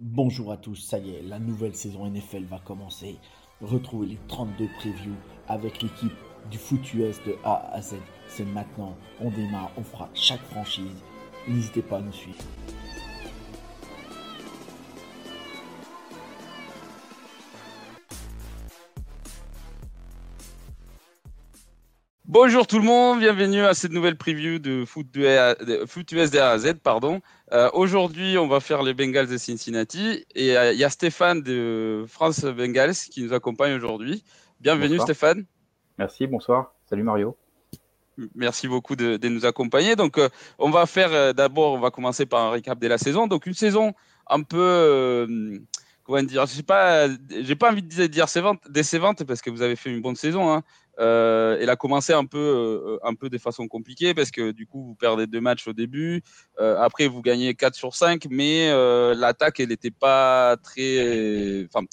Bonjour à tous, ça y est, la nouvelle saison NFL va commencer. Retrouvez les 32 previews avec l'équipe du foot US de A à Z. C'est maintenant, on démarre, on fera chaque franchise. N'hésitez pas à nous suivre. Bonjour tout le monde, bienvenue à cette nouvelle preview de Foot, de, foot US de A à Z. Pardon. Euh, Aujourd'hui, on va faire les Bengals de Cincinnati et euh, il y a Stéphane de France Bengals qui nous accompagne aujourd'hui. Bienvenue Bonsoir. Stéphane. Merci, bonsoir. Salut Mario. Merci beaucoup de, de nous accompagner. Donc, euh, on va faire d'abord, on va commencer par un récap de la saison. Donc, une saison un peu, comment dire, je sais pas, j'ai pas envie de dire, décevante parce que vous avez fait une bonne saison. Hein. Euh, elle a commencé un peu, euh, un peu de façon compliquée parce que du coup, vous perdez deux matchs au début. Euh, après, vous gagnez 4 sur 5, mais euh, l'attaque, elle n'était pas très. Enfin,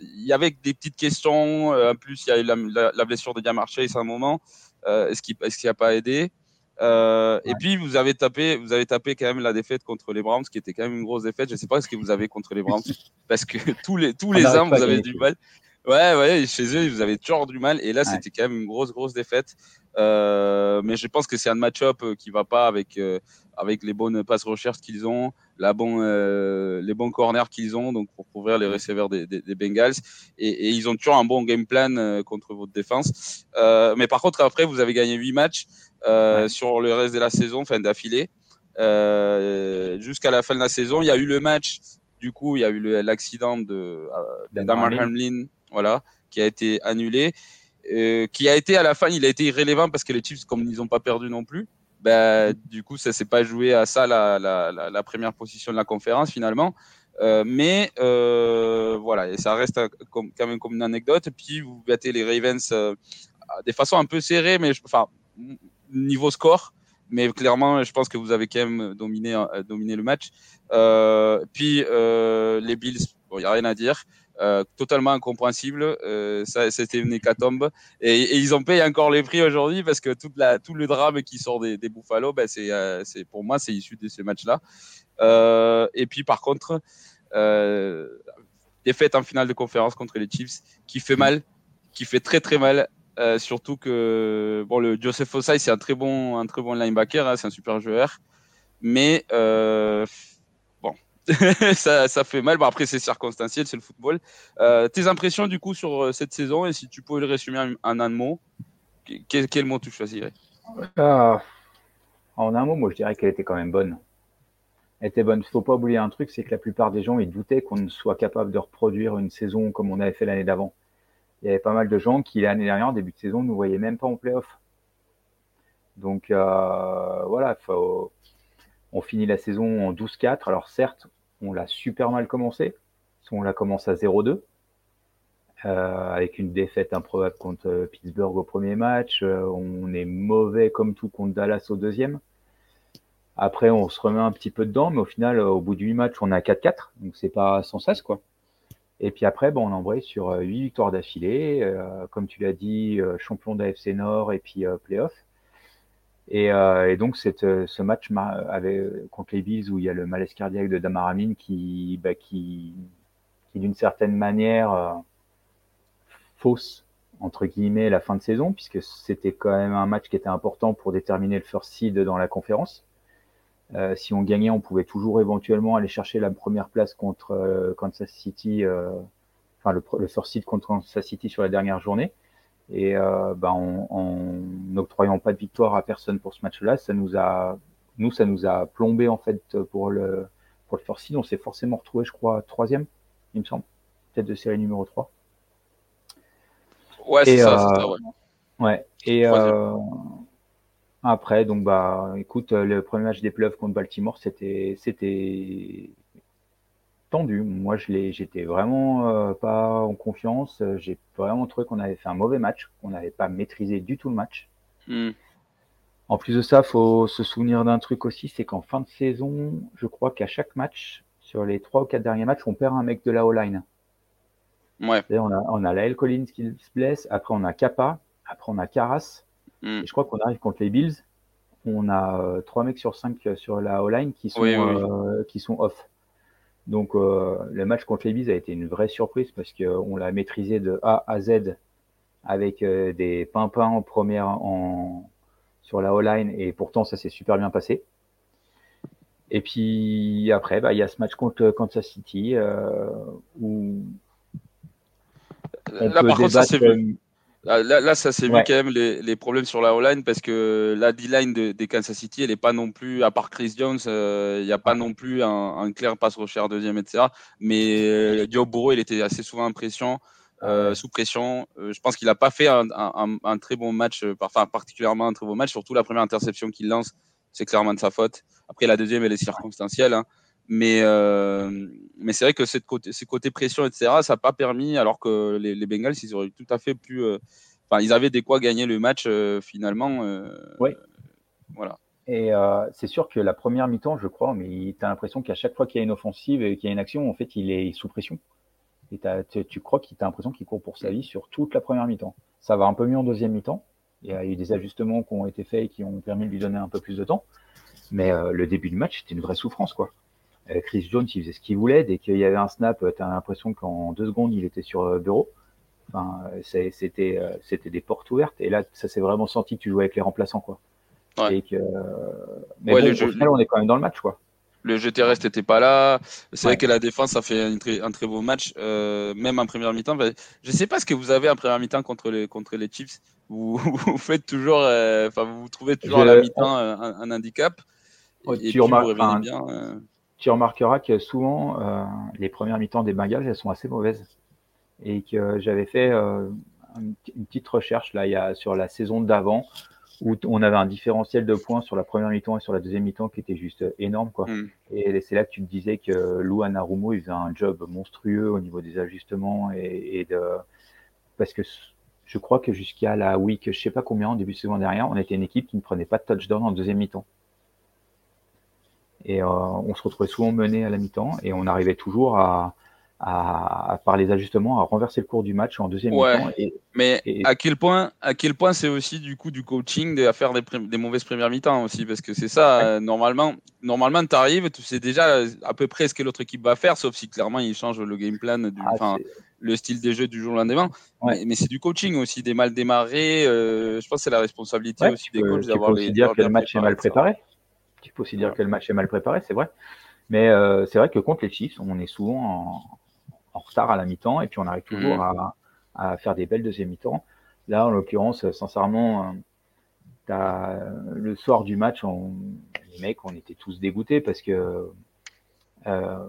il y avait des petites questions. Euh, En plus, il y a eu la, la, la blessure de Diamar Chase à un moment. Euh, est-ce qu'il est-ce qu'il n'a pas aidé? Euh, Et puis vous avez tapé, vous avez tapé quand même la défaite contre les Browns, qui était quand même une grosse défaite. Je ne sais pas ce que vous avez contre les Browns, parce que tous les tous les ans vous avez du mal. Ouais, ouais, chez eux vous avez toujours du mal. Et là Ouais. c'était quand même une grosse grosse défaite. Euh, mais je pense que c'est un match-up euh, qui va pas avec euh, avec les bonnes passes recherches qu'ils ont, la bon, euh, les bons corners qu'ils ont, donc pour couvrir les receveurs des, des, des Bengals. Et, et, ils ont toujours un bon game plan euh, contre votre défense. Euh, mais par contre, après, vous avez gagné huit matchs euh, Ouais. sur le reste de la saison, fin d'affilée. Euh, Jusqu'à la fin de la saison, il y a eu le match. Du coup, il y a eu l'accident de, de Damar Hamlin. Voilà, qui a été annulé. Euh, qui a été à la fin, il a été irrélevant parce que les Chiefs, comme ils n'ont pas perdu non plus, ben, du coup, ça s'est pas joué à ça la, première position de la conférence finalement. Euh, mais euh, voilà, et ça reste comme, quand même comme une anecdote. Puis vous battez les Ravens de façon un peu serrée, mais enfin niveau score. Mais clairement, je pense que vous avez quand même dominé, le match. Puis les Bills, il n'y a rien à dire. Euh, totalement incompréhensible. Euh, c'était une hécatombe. Et, ils ont payé encore les prix aujourd'hui parce que tout le drame qui sort des, Buffalo, ben euh, pour moi, c'est issu de ce match-là. Euh, et puis, par contre, défaite en finale de conférence contre les Chiefs qui fait mal, qui fait très très mal. Surtout que bon, le Joseph Osai, c'est un très bon, un très bon linebacker, hein, c'est un super joueur. Mais ça, fait mal. Bon, après, c'est circonstanciel, c'est le football. Euh, tes impressions du coup sur euh, cette saison? Et si tu pouvais le résumer en, un mot, quel, mot tu choisirais? Euh, En un mot, moi je dirais qu'elle était quand même bonne. Elle était bonne. Il ne faut pas oublier un truc, c'est que la plupart des gens ils doutaient qu'on soit capable de reproduire une saison comme on avait fait l'année d'avant. Il y avait pas mal de gens qui l'année dernière, début de saison, ne nous voyaient même pas en playoff. Donc euh, voilà, faut... on finit la saison en 12-4. Alors certes, on l'a super mal commencé. On la commence à 0-2. Euh, avec une défaite improbable contre euh, Pittsburgh au premier match. Euh, on est mauvais comme tout contre Dallas au deuxième. Après, on se remet un petit peu dedans, mais au final, au bout de 8 matchs, on est à 4-4, donc c'est pas sans cesse, quoi. Et puis après, bon, on embraye sur 8 victoires d'affilée, comme tu l'as dit, champion d'AFC Nord et puis playoff. Et, euh, et, donc cette, ce match avec, contre les Bills où il y a le malaise cardiaque de Damar Hamlin qui, bah, qui, qui d'une certaine manière euh, fausse entre guillemets la fin de saison puisque c'était quand même un match qui était important pour déterminer le first seed dans la conférence. Euh, si on gagnait, on pouvait toujours éventuellement aller chercher la première place contre euh, Kansas City, euh, enfin le first seed contre Kansas City sur la dernière journée. Et euh, ben, en n'octroyant pas de victoire à personne pour ce match-là, ça nous a, nous, ça nous a plombé en fait pour le pour le first seed. On s'est forcément retrouvé, je crois, troisième, il me semble, peut-être de série numéro 3. Ouais, c'est ça, ça, ouais. Ouais. Et euh, après, donc bah, écoute, le premier match des playoffs contre Baltimore, c'était, c'était, tendu. Moi, j'étais vraiment euh, pas en confiance. J'ai vraiment trouvé qu'on avait fait un mauvais match, qu'on n'avait pas maîtrisé du tout le match. Hmm. En plus de ça, faut se souvenir d'un truc aussi, c'est qu'en fin de saison, je crois qu'à chaque match, sur les trois ou quatre derniers matchs, on perd un mec de la O-line. Ouais. On a, on a Lael Collins qui se blesse, après on a Kappa, après on a Caras. Hmm. Et je crois qu'on arrive contre les Bills, on a euh, trois mecs sur cinq sur la O-line qui sont euh, qui sont off. Donc euh, le match contre les Bills a été une vraie surprise parce qu'on l'a maîtrisé de A à Z avec des pimpins en première en sur la O-line et pourtant ça s'est super bien passé. Et puis après, bah, il y a ce match contre Kansas City où on là, par contre, ça, Là, là, ça s'est vu quand même les, les, problèmes sur la O-line parce que la D-line de, des Kansas City, elle n'est pas non plus, à part Chris Jones, euh, il n'y a pas non plus un, un clair passe cher deuxième, etc. Mais euh, Burrow, il était assez souvent en pression, euh, sous pression. Euh, je pense qu'il n'a pas fait un, un, un, très bon match, enfin particulièrement un très bon match, surtout la première interception qu'il lance, c'est clairement de sa faute. Après, la deuxième, elle est circonstancielle. Hein. Mais, euh, mais c'est vrai que cette côté, ces côtés pression, etc., ça n'a pas permis, alors que les, les, Bengals, ils auraient tout à fait pu. Euh, enfin, ils avaient des quoi gagner le match euh, finalement. oui. Voilà. Et c'est sûr que la première mi-temps, je crois, mais tu as l'impression qu'à chaque fois qu'il y a une offensive et qu'il y a une action, en fait, il est sous pression. Et tu, tu, crois qu'il a l'impression qu'il court pour sa vie sur toute la première mi-temps. Ça va un peu mieux en deuxième mi-temps. Il y a eu des ajustements qui ont été faits et qui ont permis de lui donner un peu plus de temps. Mais le début du match, c'était une vraie souffrance, quoi. Euh, Chris Jones, il faisait ce qu'il voulait. Dès qu'il y avait un snap, tu as l'impression qu'en deux secondes, il était sur euh, bureau. Enfin, c'était euh, c'était des portes ouvertes. Et là, ça s'est vraiment senti que tu jouais avec les remplaçants, quoi. Et que, mais bon, au final, on est quand même dans le match, quoi. Le jeu terrestre n'était pas là. C'est vrai que la défense a fait un très, un très beau match, euh, même en première mi-temps. Je ne sais pas ce que vous avez en première mi-temps contre les, contre les Chiefs. Vous, vous faites toujours, enfin, vous, vous trouvez toujours à la mi-temps un, un, handicap. et tu puis remarques, vous revenez bien tu remarqueras que souvent, euh, les premières mi-temps des Bengals, elles sont assez mauvaises. Et que j'avais fait euh, une petite recherche là, il y a, sur la saison d'avant, où on avait un différentiel de points sur la première mi-temps et sur la deuxième mi-temps qui était juste énorme. Quoi. Mm. Et c'est là que tu te disais que Lou Anarumo, il faisait un job monstrueux au niveau des ajustements et, et de... Parce que je crois que jusqu'à la week, je sais pas combien, en début de saison dernière, on était une équipe qui ne prenait pas de touchdown en deuxième mi-temps. Et euh, on se retrouvait souvent mené à la mi-temps et on arrivait toujours à, à, par les ajustements, à renverser le cours du match en deuxième mi-temps. mais à quel point, à quel point c'est aussi du coup du coaching à faire des, des, mauvaises premières mi-temps aussi, parce que c'est ça. Euh, normalement, normalement, tu arrives, tu sais déjà à peu près ce que l'autre équipe va faire, sauf si clairement il change le game plan, du, ah, le style des jeux du jour au lendemain. Mais, c'est du coaching aussi, des mal démarrés. Euh, je pense que c'est la responsabilité aussi des coachs d'avoir les. dire que le match est mal préparé. Tu peux aussi dire que le match est mal préparé, c'est vrai. Mais euh, c'est vrai que contre les Chiefs, on est souvent en, retard à la mi-temps et puis on arrive toujours mm. à, faire des belles deuxième mi-temps. Là, en l'occurrence, sincèrement, euh, le soir du match, on, les mecs, on était tous dégoûtés parce que euh,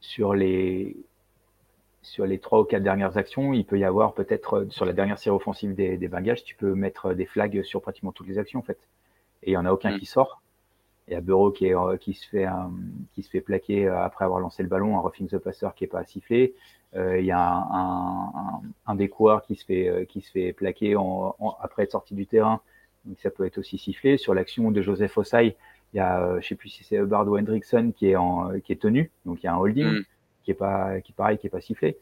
sur les sur les trois ou quatre dernières actions, il peut y avoir peut-être sur la dernière série offensive des, des Bengals, tu peux mettre des flags sur pratiquement toutes les actions en fait et il n'y en a aucun mm. qui sort. Il y a Bureau qui, est, euh, qui, se fait, qui se fait plaquer euh, après avoir lancé le ballon, un roughing the passer qui est pas sifflé. Euh, il y a un, un, un, des coureurs qui se fait, qui se fait plaquer en, après être sorti du terrain, donc ça peut être aussi sifflé. Sur l'action de Joseph Osai, il y a, je sais plus si c'est Bardo Hendrickson qui est, en, qui est tenu, donc il y a un holding mm. qui est pas, qui pareil, qui est pas sifflé.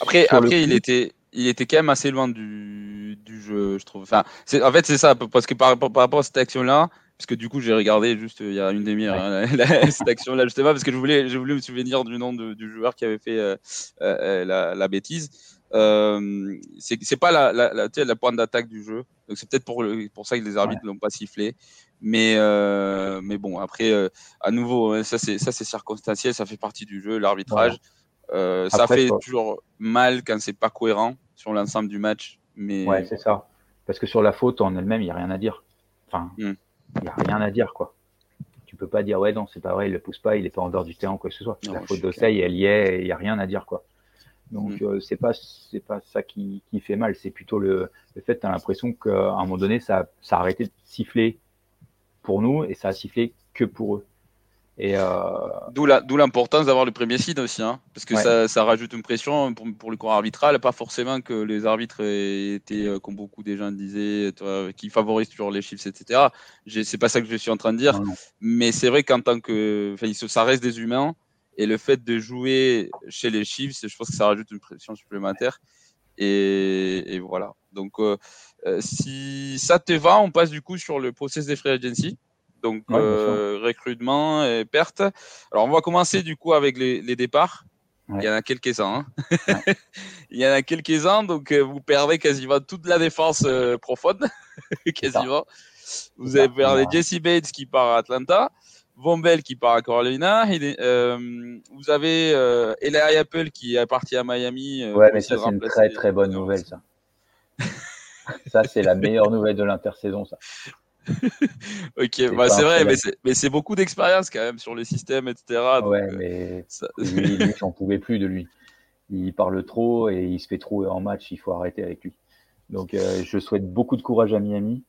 après, après il était, il était quand même assez loin du, du jeu, je trouve. Enfin, c'est, en fait, c'est ça, parce que par, par, rapport à cette action-là, parce que du coup, j'ai regardé juste il y a une demi-heure hein, cette action-là, justement, parce que je voulais, je voulais me souvenir du nom de, du joueur qui avait fait euh, euh, la, la, bêtise. Euh, c'est, c'est pas la, la, la, la pointe d'attaque du jeu, donc c'est peut-être pour, pour ça que les arbitres l'ont pas sifflé. Mais, euh, mais bon, après, euh, à nouveau, hein, ça c'est, ça c'est circonstanciel, ça fait partie du jeu, l'arbitrage. Euh, ça fait toujours mal quand c'est pas cohérent sur l'ensemble du match. Mais... Ouais, c'est ça. Parce que sur la faute en elle-même, il n'y a rien à dire. Enfin, hmm. il n'y a rien à dire, quoi. Tu peux pas dire, ouais, non, c'est pas vrai, il le pousse pas, il est pas en dehors du terrain, quoi que ce soit. la faute d'Oseille, elle y est, il n'y a rien à dire, quoi. Donc, hmm. euh, c'est pas, c'est pas ça qui, qui fait mal, c'est plutôt le, le fait, tu as l'impression qu'à un moment donné, ça, ça a arrêté de siffler pour nous et ça a sifflé que pour eux. Et euh, D'où l'importance d'avoir le premier seed aussi, hein, parce que ça, ça, rajoute une pression pour, pour, le corps arbitral. Pas forcément que les arbitres étaient, euh, comme beaucoup des gens disaient, qui favorisent toujours les chiffres, etc. C'est pas ça que je suis en train de dire. Mais c'est vrai qu'en tant que. Ça reste des humains. Et le fait de jouer chez les Chiefs, je pense que ça rajoute une pression supplémentaire. Et, et voilà. Donc, euh, si ça te va, on passe du coup sur le process des free agency donc euh, recrutement et perte. Alors on va commencer du coup avec les, départs. Il y en a quelques-uns. Hein. Il y en a quelques-uns, donc euh, vous perdez quasiment toute la défense euh, profonde, quasiment. Vous avez perdu Jesse Bates qui part à Atlanta, Von Bell qui part à Carolina, vous avez Eli Apple qui est parti à Miami. ouais, mais ça c'est une très très bonne nouvelle ça. ça c'est la meilleure nouvelle de l'intersaison ça. ok, bah c'est vrai, mais c'est beaucoup d'expérience quand même sur les systèmes, etc. ouais, euh, mais lui, lui j'en pouvais plus de lui. Il parle trop et il se fait trop en match, il faut arrêter avec lui. Donc euh, je souhaite beaucoup de courage à Miami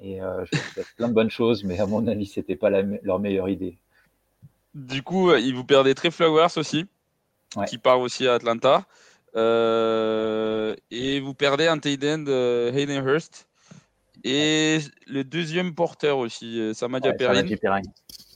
et euh, je souhaite plein de bonnes choses, mais à mon avis, c'était pas leur meilleure idée. Du coup, il vous perdez Trey Flowers aussi, qui part aussi à Atlanta. et vous perdez un tight end, Hayden Hurst, et le deuxième porteur aussi, euh, Samadia ouais,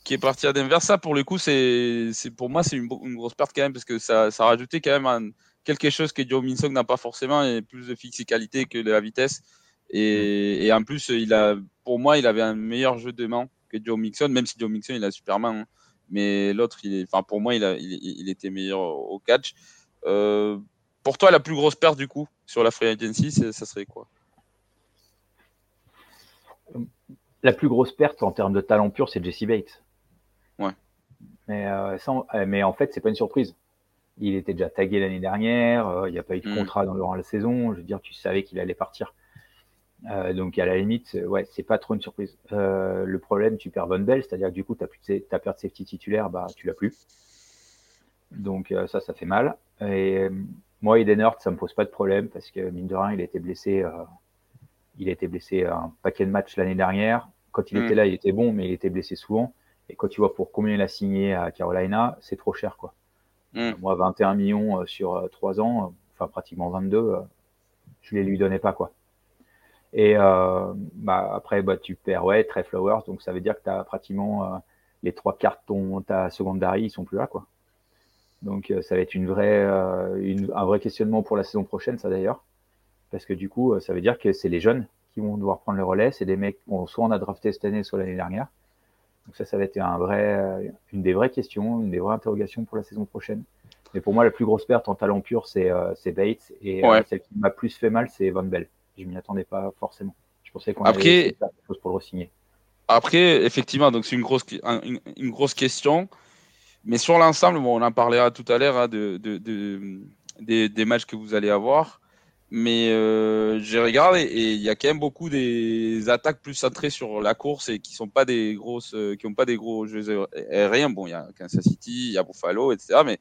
qui est parti à Denver. Ça, pour le coup, c'est, pour moi, c'est une, grosse perte quand même, parce que ça, ça a rajouté quand même quelque chose que Joe Minson n'a pas forcément, et plus de physicalité que de la vitesse. Et, mm. en plus, il a, pour moi, il avait un meilleur jeu de main que Joe Mixon, même si Joe Mixon, il a super main. Hein. Mais l'autre, enfin, pour moi, il, a, il, était meilleur au catch. Euh, pour toi, la plus grosse perte, du coup, sur la free agency, ça serait quoi? La plus grosse perte en termes de talent pur, c'est Jesse Bates. Ouais. Mais, euh, euh, mais en fait, c'est pas une surprise. Il était déjà tagué l'année dernière. Euh, il n'y a pas eu de mm. contrat durant la saison. Je veux dire, tu savais qu'il allait partir. donc à la limite, ouais, c'est pas trop une surprise. le problème, tu perds Von Bell, c'est-à-dire que du coup, tu as, de, as perdu safety titulaire, bah tu l'as plus. Donc ça, ça fait mal. Et moi, Eden Hurt, ça me pose pas de problème parce que mine de rien, il a été blessé il a été blessé un paquet de matchs l'année dernière. Quand il était mm. là, il était bon, mais il était blessé souvent. Et quand tu vois pour combien il a signé à Carolina, c'est trop cher, quoi. Mm. Moi, 21 millions euh, sur 3 euh, ans, enfin pratiquement 22, euh, je les lui donnais pas, quoi. Et bah, après, bah, tu perds, ouais, Trey Flowers, donc ça veut dire que tu as pratiquement les trois quarts de ton, ta secondary, ils sont plus là, quoi. Donc ça va être une vraie, un vrai questionnement pour la saison prochaine, ça d'ailleurs parce que du coup, euh, ça veut dire que c'est les jeunes qui vont devoir prendre le relais. C'est des mecs, soit on a drafté cette année, soit l'année dernière. Donc ça, ça va être un vrai, euh, une des vraies questions, une des vraies interrogations pour la saison prochaine. Mais pour moi, la plus grosse perte en talent pur, c'est euh, Bates. Et celle qui m'a plus fait mal, c'est Von Bell. Je m'y attendais pas forcément. Je pensais qu'on Après... avait chose pour le re-signer. Après, effectivement, donc c'est une grosse, une, grosse question. Mais sur l'ensemble, bon, on en parlera tout à l'heure hein, de, de, de, des, des, matchs que vous allez avoir. Mais euh, j'ai regardé et il y a quand même beaucoup des attaques plus centrées sur la course et qui sont pas des grosses, euh, qui ont pas des gros jeux aériens. Bon, il y a Kansas City, il y a Buffalo, etc. Mais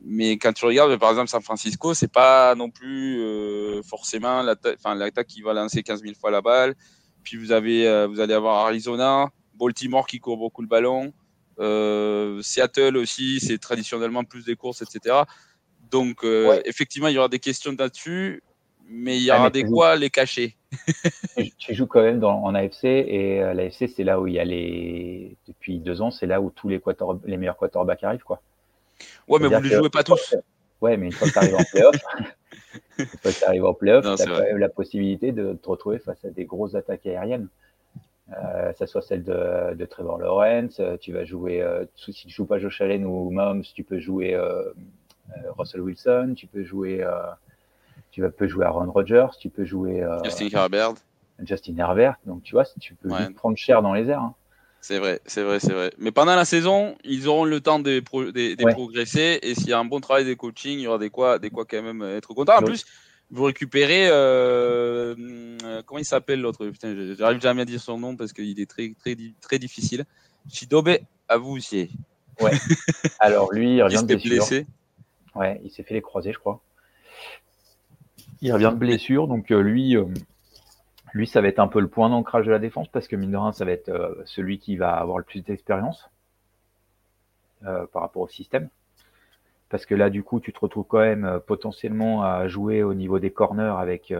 mais quand tu regardes par exemple San Francisco, c'est pas non plus euh, forcément l'attaque, enfin qui va lancer 15 000 fois la balle. Puis vous avez, euh, vous allez avoir Arizona, Baltimore qui court beaucoup le ballon, Seattle aussi, c'est traditionnellement plus des courses, etc. Donc effectivement, il y aura des questions là-dessus mais il y aura des quoi les cacher. tu, joues quand même dans, en AFC et euh, l'AFC c'est là où il y a les depuis deux ans c'est là où tous les les meilleurs quarterbacks arrivent quoi. Ouais mais vous ne les jouez pas tous. Ouais mais une fois que tu arrives en playoff, une fois que tu arrives en playoff, tu as quand même la possibilité de te retrouver face à des grosses attaques aériennes. Euh, ça soit celle de, de, Trevor Lawrence, euh, tu vas jouer, euh, si tu joues pas Josh Allen ou Moms, tu peux jouer Russell Wilson, tu peux jouer tu peux jouer Aaron Rodgers, tu peux jouer euh, Justin Herbert. Justin Herbert. Donc tu vois, tu peux prendre cher dans les airs. Hein. C'est vrai, c'est vrai, c'est vrai. Mais pendant la saison, ils auront le temps de, progresser. Et s'il y a un bon travail de coaching, il y aura des quoi, des quoi quand même être content. En plus, vous récupérez. Euh, comment il s'appelle l'autre? Putain, j'arrive jamais à dire son nom parce qu'il est très, très, très difficile. Shidobe aussi. Ouais. Alors lui, il revient de blessé. Ouais, il s'est fait les croisés, je crois. Il revient de blessure, donc euh, lui, euh, lui, ça va être un peu le point d'ancrage de la défense parce que mine de rien, ça va être euh, celui qui va avoir le plus d'expérience. par rapport au système. Parce que là, du coup, tu te retrouves quand même potentiellement à jouer au niveau des corners avec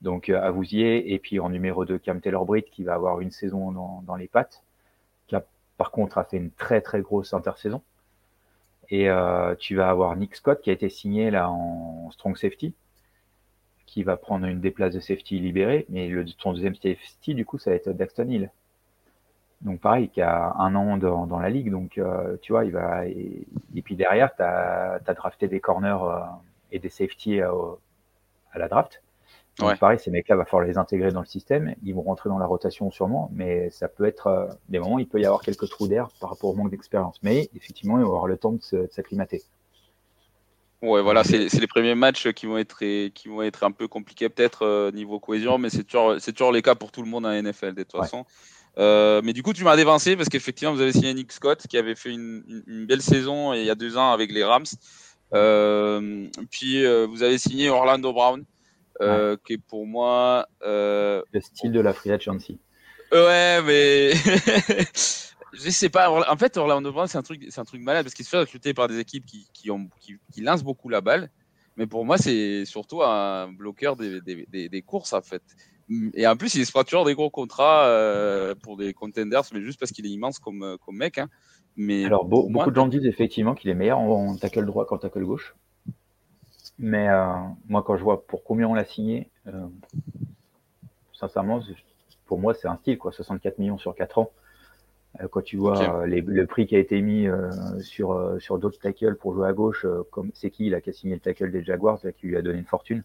donc Avouzier et puis en numéro 2 Cam Taylor-Britt qui va avoir une saison dans, les pattes, qui a par contre a fait une très très grosse intersaison. Et euh, tu vas avoir Nick Scott qui a été signé là en strong safety, qui va prendre une des places de safety libérées, mais le, ton deuxième safety, du coup, ça va être Daxton Hill. Donc pareil, qui a un an dans, dans la ligue, donc euh, tu vois, il va et, puis derrière, tu as, drafté des corners euh, et des safety à, à la draft. Donc pareil, ces mecs-là, va falloir les intégrer dans le système. Ils vont rentrer dans la rotation sûrement, mais ça peut être euh, des moments, il peut y avoir quelques trous d'air par rapport au manque d'expérience. Mais effectivement, il va avoir le temps de s'acclimater. Ouais, voilà, c'est les premiers matchs qui vont être, qui vont être un peu compliqués peut-être euh, niveau cohésion, mais c'est toujours, toujours les cas pour tout le monde en NFL de toute façon. Euh, mais du coup, tu m'as dévancé parce qu'effectivement, vous avez signé Nick Scott qui avait fait une, une, belle saison il y a deux ans avec les Rams. puis vous avez signé Orlando Brown euh, qui est pour moi. Euh, le style de la free agency. Ouais, mais. je sais pas. En fait, Orlando Brown, c'est un truc, c'est un truc malade parce qu'il se fait recruter par des équipes qui, qui, ont, qui, qui lancent beaucoup la balle. Mais pour moi, c'est surtout un bloqueur des, des, des, courses, en fait. Et en plus, il se fera toujours des gros contrats euh, pour des contenders, mais juste parce qu'il est immense comme, comme mec. Hein. Mais Alors, beaucoup de gens disent effectivement qu'il est meilleur en tackle droit qu'en tackle gauche. Mais euh, moi, quand je vois pour combien on l'a signé, euh, sincèrement, pour moi, c'est un style, quoi. 64 millions sur 4 ans. Euh, quand tu vois le prix qui a été mis sur, sur d'autres tackles pour jouer à gauche, comme c'est qui là qui a signé le tackle des Jaguars, qui lui a donné une fortune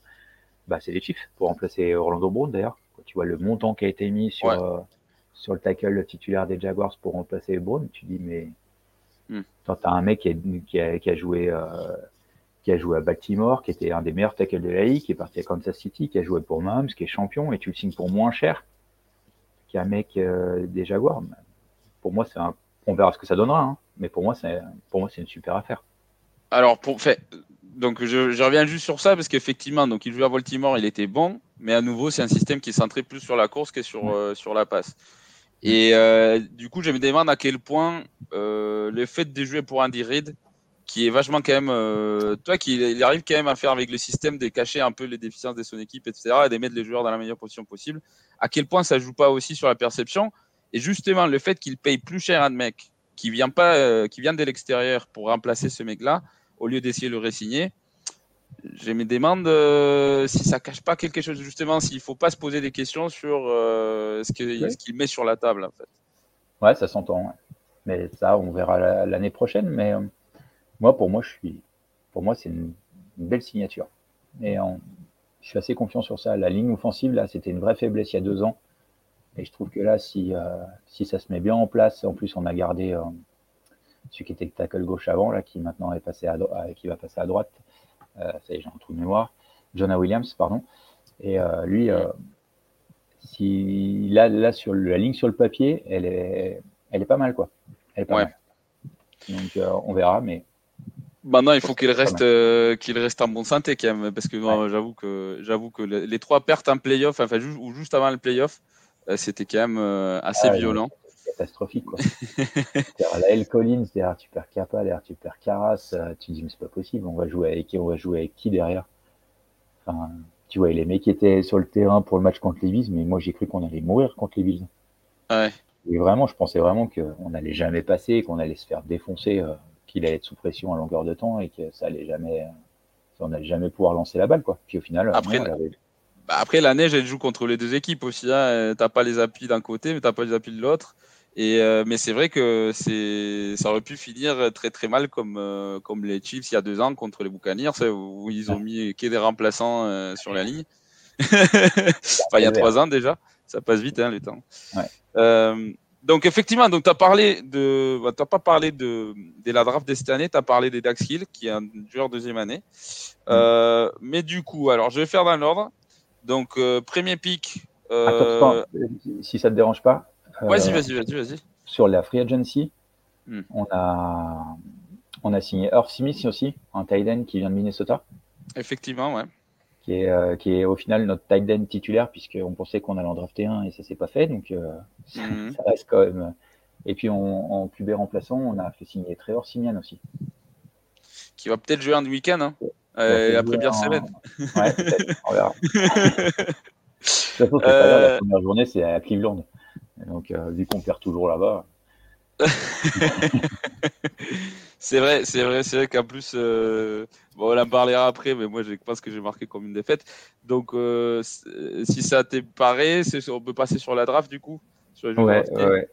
bah, C'est les Chiefs, pour remplacer Orlando Brown d'ailleurs. Quand tu vois le montant qui a été mis sur, sur le tackle titulaire des Jaguars pour remplacer Brown, tu dis, mais hmm. tu as un mec qui a, qui a, qui a joué qui a joué à Baltimore, qui était un des meilleurs tackles de la ligue, qui est parti à Kansas City, qui a joué pour Mahomes, qui est champion, et tu le signes pour moins cher qu'un mec euh, des Jaguars. Pour moi, c'est un... on verra ce que ça donnera, hein. mais pour moi, c'est pour moi, c'est une super affaire. Alors, pour fait, donc je, reviens juste sur ça parce qu'effectivement, donc il jouait à Baltimore, il était bon, mais à nouveau, c'est un système qui est centré plus sur la course que sur euh, sur la passe. Et euh, du coup, je me demande à quel point le fait de jouer pour Andy Reid qui est vachement quand même, euh, toi, qui il arrive quand même à faire avec le système de cacher un peu les déficiences de son équipe, etc., et de mettre les joueurs dans la meilleure position possible. À quel point ça joue pas aussi sur la perception Et justement, le fait qu'il paye plus cher un mec qui vient pas, euh, qui vient de l'extérieur pour remplacer ce mec-là, au lieu d'essayer de le résigner, je me demande euh, si ça cache pas quelque chose justement, s'il faut pas se poser des questions sur ce qu'il met sur la table en fait. Ouais, ça s'entend. Mais ça, on verra l'année prochaine. Mais moi, pour moi, je suis, pour moi, c'est une, belle signature. Et je suis assez confiant sur ça. La ligne offensive, là, c'était une vraie faiblesse il y a deux ans. Et je trouve que là, si, euh, si ça se met bien en place, en plus, on a gardé euh, celui qui était tackle gauche avant, là, qui maintenant est passé à, euh, qui va passer à droite. ça y est, j'ai un trou de mémoire. Jonah Williams, pardon. Et lui, si là, là, sur la ligne sur le papier, elle est, elle est pas mal, quoi. Elle est pas mal. Donc, on verra, mais Maintenant, il faut qu'il reste, qu'il reste en bonne santé quand même, parce que j'avoue que, j'avoue que les, trois pertes en playoff, enfin, juste, ou juste avant le playoff, c'était quand même euh, assez ah, violent. Catastrophique, quoi. la L. Collins, derrière, tu perds Kappa, derrière, tu perds Carras, tu te dis, mais c'est pas possible, on va jouer avec qui, on va jouer avec qui derrière? Enfin, tu vois, les mecs qui étaient sur le terrain pour le match contre les Bills, mais moi, j'ai cru qu'on allait mourir contre les Bills. Ouais. Et vraiment, je pensais vraiment qu'on n'allait jamais passer, qu'on allait se faire défoncer qu'il allait être sous pression à longueur de temps et que ça allait jamais, on n'allait jamais pouvoir lancer la balle, quoi. Puis au final, après, bah, après la neige, elle joue contre les deux équipes aussi. Hein. T'as pas les appuis d'un côté, mais t'as pas les appuis de l'autre. Et euh, mais c'est vrai que c'est, ça aurait pu finir très très mal comme euh, comme les Chiefs il y a deux ans contre les Buccaneers où ils ont mis que des remplaçants euh, sur la ligne. enfin, il y a trois ans déjà. Ça passe vite hein, le temps. Ouais donc effectivement, donc tu as parlé de, bah, pas parlé de, de la draft de cette année, tu as parlé des Dax Hill, qui est un joueur deuxième année. Mm. Euh, mais du coup, alors je vais faire dans l'ordre. Donc euh, premier pick. Euh... si ça te dérange pas. Vas-y, vas-y, vas-y, vas-y. Sur la free agency, mm. on a on a signé Earth Smith aussi, un tight qui vient de Minnesota. Effectivement, ouais qui est, euh, qui est au final notre tight end titulaire, puisqu'on pensait qu'on allait en drafter un et ça s'est pas fait. Donc, euh, mhm. ça, reste quand même Et puis en, QB remplaçant, on a fait signer Trevor Simian aussi. Qui va peut-être jouer un week-end, hein, euh, la première semaine. Ouais, on verra. de toute façon, la première journée, c'est à Cleveland. Donc, vu qu'on perd toujours là-bas. c'est vrai, c'est vrai, c'est vrai qu'en plus, euh, bon, on en parlera après, mais moi je pense que j'ai marqué comme une défaite. Donc, euh, si ça t'est paré, on peut passer sur la draft du coup. Sur ouais, ouais,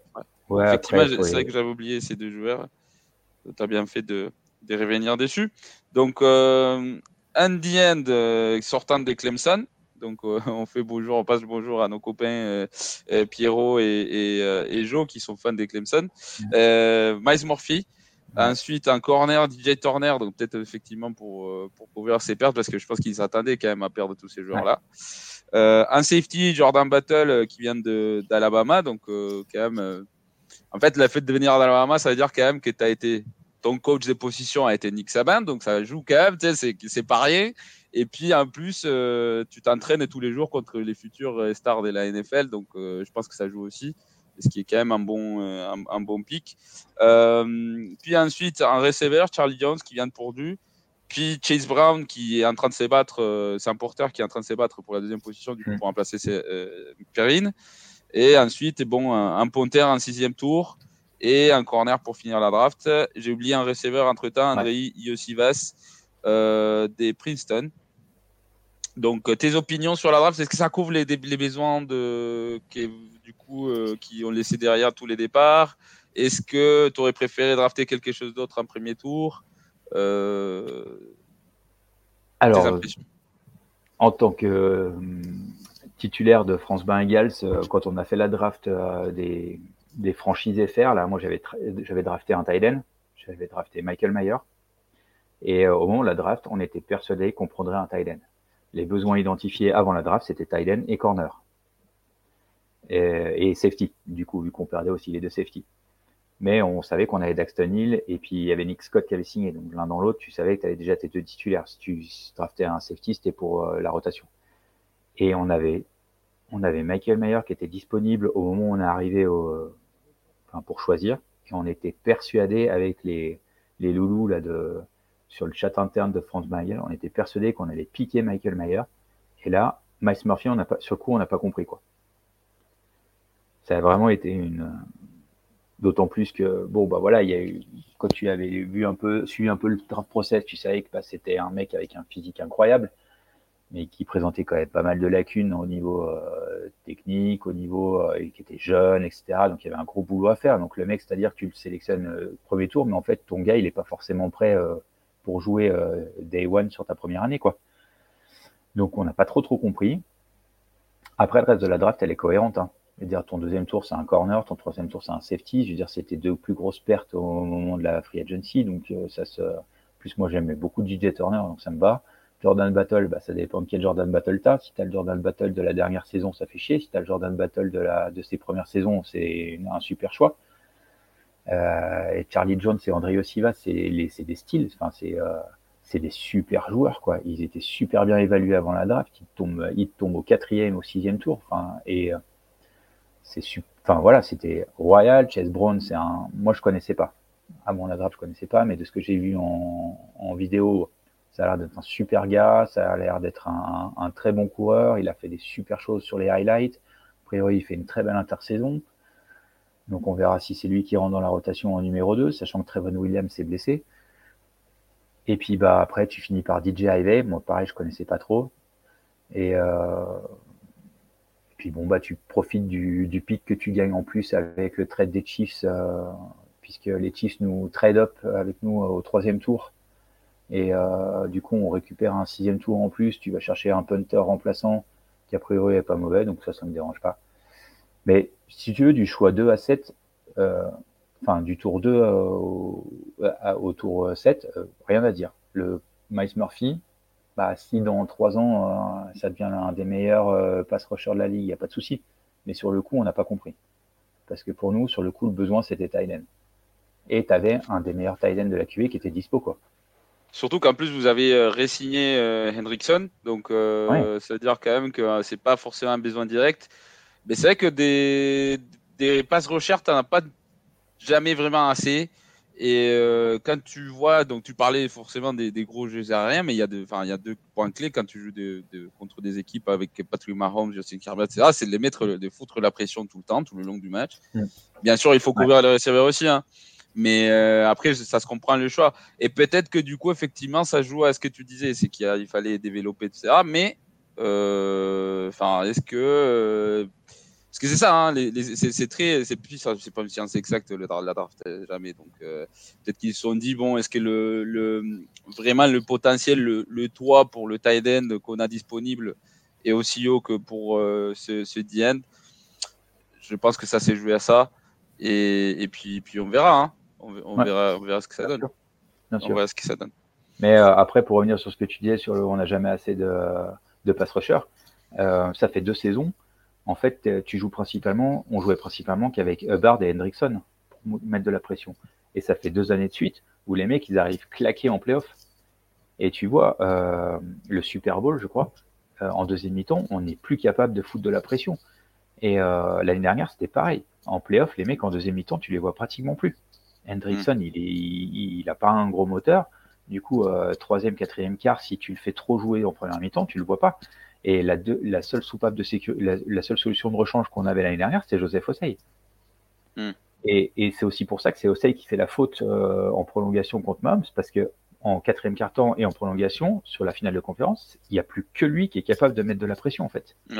ouais. Effectivement, c'est vrai que j'avais oublié ces deux joueurs. Tu as bien fait de, de revenir dessus. Donc, euh, Andy End euh, sortant des Clemson. Donc, euh, on fait bonjour, on passe bonjour à nos copains euh, Pierrot et, et, Joe qui sont fans des Clemson. Miles Murphy. Ensuite, un corner, DJ Turner, donc peut-être effectivement pour, pour couvrir ses pertes, parce que je pense qu'ils s'attendaient quand même à perdre tous ces joueurs-là. un safety, Jordan Battle, qui vient d'Alabama, donc quand même. en fait, le fait de venir d'Alabama, ça veut dire quand même que tu as été ton coach des positions a été Nick Saban, donc ça joue quand même, tu sais, c'est pas rien. Et puis en plus, euh, tu t'entraînes tous les jours contre les futurs euh, stars de la NFL, donc euh, je pense que ça joue aussi, ce qui est quand même un bon, un, bon pic. puis ensuite, un receiver, Charlie Jones qui vient de Purdue. Puis Chase Brown qui est en train de se battre, c'est un porteur qui est en train de se battre pour la deuxième position, du coup, mm. pour remplacer Perrine. Et ensuite, bon, un, un ponter en sixième tour et un corner pour finir la draft. J'ai oublié un receiver entre-temps, Andrei Iosivas des Princeton. Donc, euh, tes opinions sur la draft, est-ce que ça couvre les, les besoins de, qui, du coup, euh, qui ont laissé derrière tous les départs? Est-ce que tu aurais préféré drafter quelque chose d'autre en premier tour? Euh, Alors, en tant que titulaire de France Bengals, quand on a fait la draft des, des franchises FR, là, moi j'avais j'avais drafté un Tyden, j'avais drafté Michael Mayer, et au moment de la draft, on était persuadé qu'on prendrait un Tyden les besoins identifiés avant la draft, c'était tight et corner. Et, safety, du coup, vu qu'on perdait aussi les deux safety. Mais on savait qu'on avait Daxton Hill et puis il y avait Nick Scott qui avait signé. Donc l'un dans l'autre, tu savais que tu avais déjà tes deux titulaires. Si tu draftais un safety, c'était pour euh, la rotation. Et on avait, on avait Michael Mayer qui était disponible au moment où on est arrivé au, pour choisir. Et on était persuadé avec les, les loulous sur le chat interne de France Mayer, on était persuadé qu'on allait piquer Michael Mayer. Et là, Miles Murphy, on pas, sur le coup, on n'a pas compris quoi. Ça a vraiment été une. D'autant plus que, bon, bah voilà, il y a eu, quand tu avais vu un peu, suivi un peu le process, tu savais que bah, c'était un mec avec un physique incroyable, mais qui présentait quand même pas mal de lacunes au niveau euh, technique, au niveau, euh, qui était jeune, etc. Donc il y avait un gros boulot à faire. Donc le mec, c'est-à-dire que tu le sélectionnes euh, premier tour, mais en fait, ton gars, il n'est pas forcément prêt pour jouer euh, Day One sur ta première année, quoi. Donc on n'a pas trop trop compris. Après, le reste de la draft, elle est cohérente. Hein. Je veux dire, ton deuxième tour, c'est un corner, ton troisième tour, c'est un safety. Je veux dire, c'était deux plus grosses pertes au moment de la free agency. Donc, euh, ça se. Plus, moi, j'aimais beaucoup DJ Turner, donc ça me va. Jordan Battle, bah, ça dépend de quel Jordan Battle t'as. Si t'as le Jordan Battle de la dernière saison, ça fait chier. Si t'as le Jordan Battle de, ses premières saisons, c'est un super choix. Euh, et Charlie Jones et André Osiva, c'est des styles, enfin c'est euh, c'est des super joueurs quoi. Ils étaient super bien évalués avant la draft. Ils tombent, ils tombent au quatrième, au sixième tour. Enfin et euh, c'est enfin voilà, c'était royal. Chase Brown, c'est un, moi je connaissais pas. Avant la draft, je connaissais pas, mais de ce que j'ai vu en vidéo, ça a l'air d'être un super gars. Ça a l'air d'être un, très bon coureur. Il a fait des super choses sur les highlights. A priori, il fait une très belle intersaison. Donc on verra si c'est lui qui rentre dans la rotation en numéro 2, sachant que Trevon Williams s'est blessé. Et puis bah après tu finis par DJ Ivey, moi pareil je connaissais pas trop. Et, euh... puis bon bah tu profites du, pic que tu gagnes en plus avec le trade des Chiefs, euh, puisque les Chiefs nous trade up avec nous au troisième tour. Et euh, du coup on récupère un sixième tour en plus, tu vas chercher un punter remplaçant qui a priori est pas mauvais, donc ça ça me dérange pas. Mais si tu veux, du choix 2 à 7, euh, enfin du tour 2 euh, au, tour 7, euh, rien à dire. Le Miles Murphy, bah, si dans 3 ans, ça devient un des meilleurs pass rushers de la ligue, il n'y a pas de souci. Mais sur le coup, on n'a pas compris. Parce que pour nous, sur le coup, le besoin, c'était Tyden. Et tu avais un des meilleurs Tyden de la QV qui était dispo, quoi. Surtout qu'en plus, vous avez résigné Hendrickson. Donc, ça veut dire quand même que c'est pas forcément un besoin direct. Mais c'est vrai que des, des passes recherches, tu n'en as pas jamais vraiment assez. Et euh, quand tu vois, donc tu parlais forcément des, gros jeux aériens, mais il y, a de, il y a deux points clés quand tu joues de, contre des équipes avec Patrick Mahomes, Justin Herbert, etc. C'est de les mettre, de foutre la pression tout le temps, tout le long du match. Bien sûr, il faut couvrir les receveurs aussi, hein. Mais euh, après, ça se comprend le choix. Et peut-être que du coup, effectivement, ça joue à ce que tu disais, c'est qu'il fallait développer, etc. Mais, euh, enfin, est-ce que parce que c'est ça, hein, c'est très, c'est plus, c'est pas une science exacte le draft jamais. Donc euh, peut-être qu'ils se sont dit bon, est-ce que le, vraiment le potentiel, le, toit pour le tight end qu'on a disponible est aussi haut que pour euh, ce, ce DN Je pense que ça s'est joué à ça. Et, et, puis, puis on verra, hein. On, verra, on verra ce que ça donne. on verra ce que ça donne. Mais euh, après, pour revenir sur ce que tu disais sur le, on n'a jamais assez de, de pass rusher, ça fait deux saisons en fait, euh, tu joues principalement, on jouait principalement qu'avec Hubbard et Hendrickson pour mettre de la pression. Et ça fait deux années de suite où les mecs, ils arrivent claqués en playoff. Et tu vois, euh, le Super Bowl, je crois, euh, en deuxième mi-temps, on n'est plus capable de foutre de la pression. Et l'année dernière, c'était pareil. En playoff, les mecs, en deuxième mi-temps, tu les vois pratiquement plus. Hendrickson, mm. il, est, il, il, a pas un gros moteur. Du coup, troisième, quatrième quart, si tu le fais trop jouer en première mi-temps, tu le vois pas. Et la, la seule soupape de sécurité, la, seule solution de rechange qu'on avait l'année dernière, c'était Joseph Osei. Hmm. Et, et c'est aussi pour ça que c'est Osei qui fait la faute euh, en prolongation contre Mams, parce que en quatrième quart-temps et en prolongation, sur la finale de conférence, il n'y a plus que lui qui est capable de mettre de la pression, en fait. Ouais,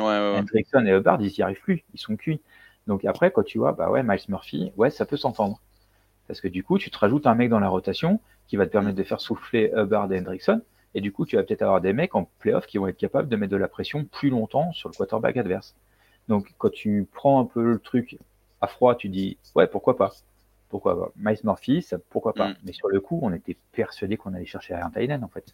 et Hubbard, ils n'y arrivent plus, ils sont cuits. Donc après, quand tu vois, bah ouais, Miles Murphy, ouais, ça peut s'entendre. Parce que du coup, tu te rajoutes un mec dans la rotation qui va te permettre hmm. de faire souffler Hubbard et Hendrickson. Et du coup, tu vas peut-être avoir des mecs en playoff qui vont être capables de mettre de la pression plus longtemps sur le quarterback adverse. Donc, quand tu prends un peu le truc à froid, tu dis, ouais, pourquoi pas? Pourquoi pas? Miles Murphy, ça, pourquoi pas? Mm. Mais sur le coup, on était persuadé qu'on allait chercher un Tynan, en fait.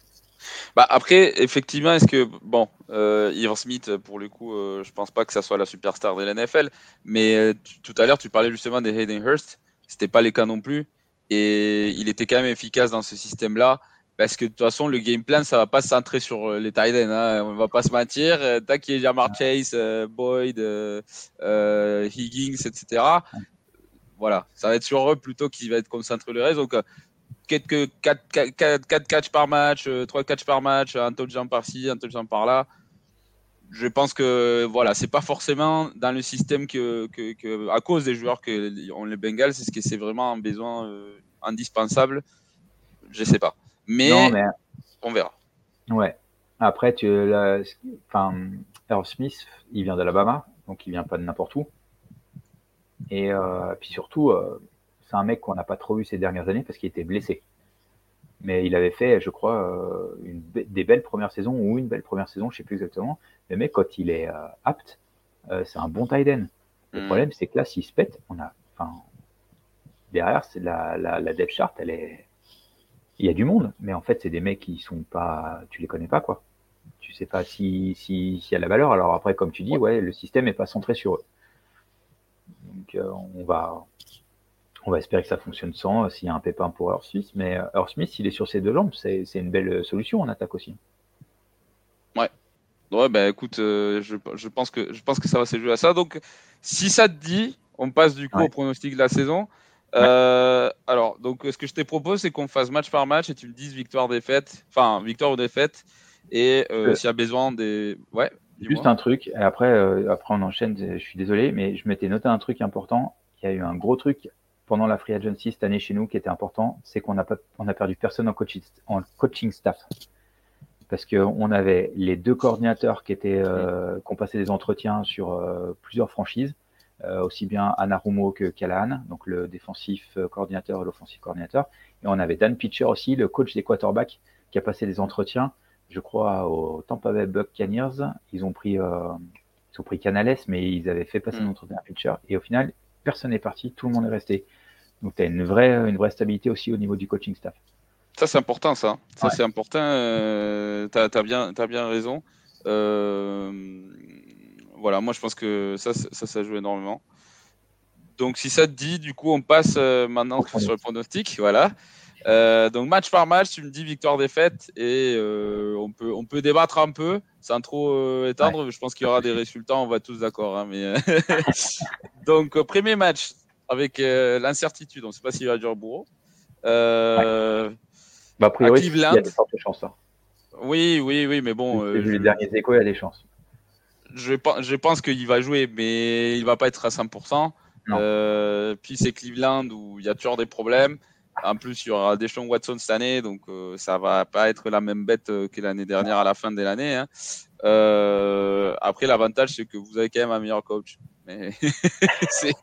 Bah après, effectivement, est-ce que bon, euh, Smith, pour le coup, euh, je pense pas que ça soit la superstar de l'NFL, mais euh, tout à l'heure, tu parlais justement des Hayden Hurst, c'était pas les cas non plus, et il était quand même efficace dans ce système-là. Parce que de toute façon, le game plan, ça va pas se centrer sur euh, les tight ends. Hein. On va pas se mentir. Euh, Tant qu'il y a Jamar Chase, euh, Boyd, Higgins, etc. Voilà, ça va être sur eux plutôt qu'il va être concentré le reste. Donc, quelques 4, 4, 4 catchs par match, 3 catchs par match, un touchdown par-ci, un touchdown par-là. Je pense que voilà, c'est pas forcément dans le système que, que, que, à cause des joueurs que ont les Bengals, c'est ce que c'est vraiment un besoin indispensable. Je sais pas. Mais, on verra. Ouais. Après, tu, enfin, Earl Smith, il vient d'Alabama, donc il vient pas de n'importe où. Et euh, puis surtout, euh, c'est un mec qu'on n'a pas trop vu ces dernières années parce qu'il était blessé. Mais il avait fait, je crois, euh, une, des belles premières saisons ou une belle première saison, je sais plus exactement. Le mec, quand il est apte, c'est un bon tight end. Le hmm. problème, c'est que là, s'il se pète, on a, derrière, c'est la, la, la depth chart, elle est, il y a du monde, mais en fait, c'est des mecs qui sont pas, tu les connais pas, quoi. Tu sais pas si, si, s'il y a la valeur. Alors après, comme tu dis, ouais, le système est pas centré sur eux. Donc, euh, on va, on va espérer que ça fonctionne sans, euh, s'il y a un pépin pour Earthsmith. Mais euh, Earthsmith, s'il est sur ses deux jambes, c'est, une belle solution en attaque aussi. Ouais. Bah écoute, je, je, pense que, je pense que ça va se jouer à ça. Donc, si ça te dit, on passe du coup au pronostic de la saison. Euh, alors, donc, ce que je te propose, c'est qu'on fasse match par match et tu me dises victoire, défaite, enfin, victoire ou défaite. Et euh, euh, s'il y a besoin des. Ouais. Juste un truc, et après, après on enchaîne, je suis désolé, mais je m'étais noté un truc important. Il y a eu un gros truc pendant la free agency cette année chez nous qui était important, c'est qu'on a, pas, on a perdu personne en coaching, en coaching staff. Parce qu'on avait les deux coordinateurs qui, étaient, euh, qui ont passé des entretiens sur plusieurs franchises euh, aussi bien Anarumo que Callahan, donc le défensif euh, coordinateur et l'offensif coordinateur. Et on avait Dan Pitcher aussi, le coach des quarterbacks, qui a passé des entretiens, je crois, au Tampa Bay Buccaneers. Ils ont pris, euh, ils ont pris Canales, mais ils avaient fait passer mm. un entretien à Pitcher. Et au final, personne n'est parti, tout le monde est resté. Donc tu as une vraie, une vraie stabilité aussi au niveau du coaching staff. Ça, c'est important, ça. Ça, c'est important. tu as, bien, as bien raison. Euh, voilà, moi je pense que ça, ça, ça joue énormément. Donc si ça te dit, du coup, on passe euh, maintenant sur le pronostic. Voilà. Euh, donc match par match, tu me dis victoire-défaite et euh, on, peut, on peut débattre un peu sans trop étendre. Je pense qu'il y aura des résultats, on va tous d'accord. Hein, mais donc premier match avec euh, l'incertitude. On ne sait pas s'il va durer Bourreau. Euh, Bah, a priori, il y a fortes chances. hein. Oui, oui, oui, mais bon. Euh, vu les je- derniers échos, il y a des chances. je, pense- je pense qu'il va jouer, mais il va pas être à 100%. Non. Euh, puis c'est Cleveland où il y a toujours des problèmes. En plus, il y aura Deshaun Watson cette année, donc euh, ça va pas être la même bête euh, que l'année dernière à la fin de l'année. hein. Après, l'avantage, c'est que vous avez quand même un meilleur coach. Mais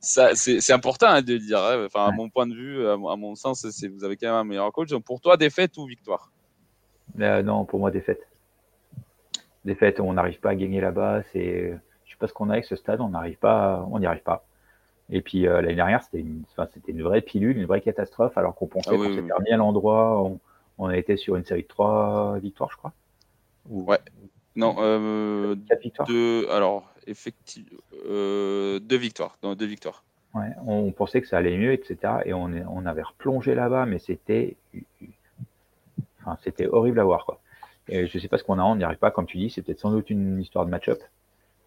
c'est important hein, de le dire. hein. Enfin, à mon point de vue, à, mon- à mon sens, vous avez quand même un meilleur coach. Donc pour toi, défaite ou victoire? Euh, non, pour moi, défaite. Défaite, on n'arrive pas à gagner là-bas. C'est, je sais pas ce qu'on a avec ce stade, on n'arrive pas, on n'y arrive pas. Et puis euh, l'année dernière, c'était une, enfin, c'était une vraie pilule, une vraie catastrophe, alors qu'on pensait Ah oui, qu'on s'était oui. à l'endroit. On, on a été sur une série de trois victoires, je crois. Ou Ouais. Non, euh, quatre victoires. deux. Alors, effectivement, euh, deux victoires. Non, deux victoires. Ouais, on pensait que ça allait mieux, etc. Et on, est, on avait replongé là-bas, mais c'était, enfin, c'était horrible à voir, quoi. Et je sais pas ce qu'on a, on n'y arrive pas, comme tu dis, c'est peut-être sans doute une histoire de match-up.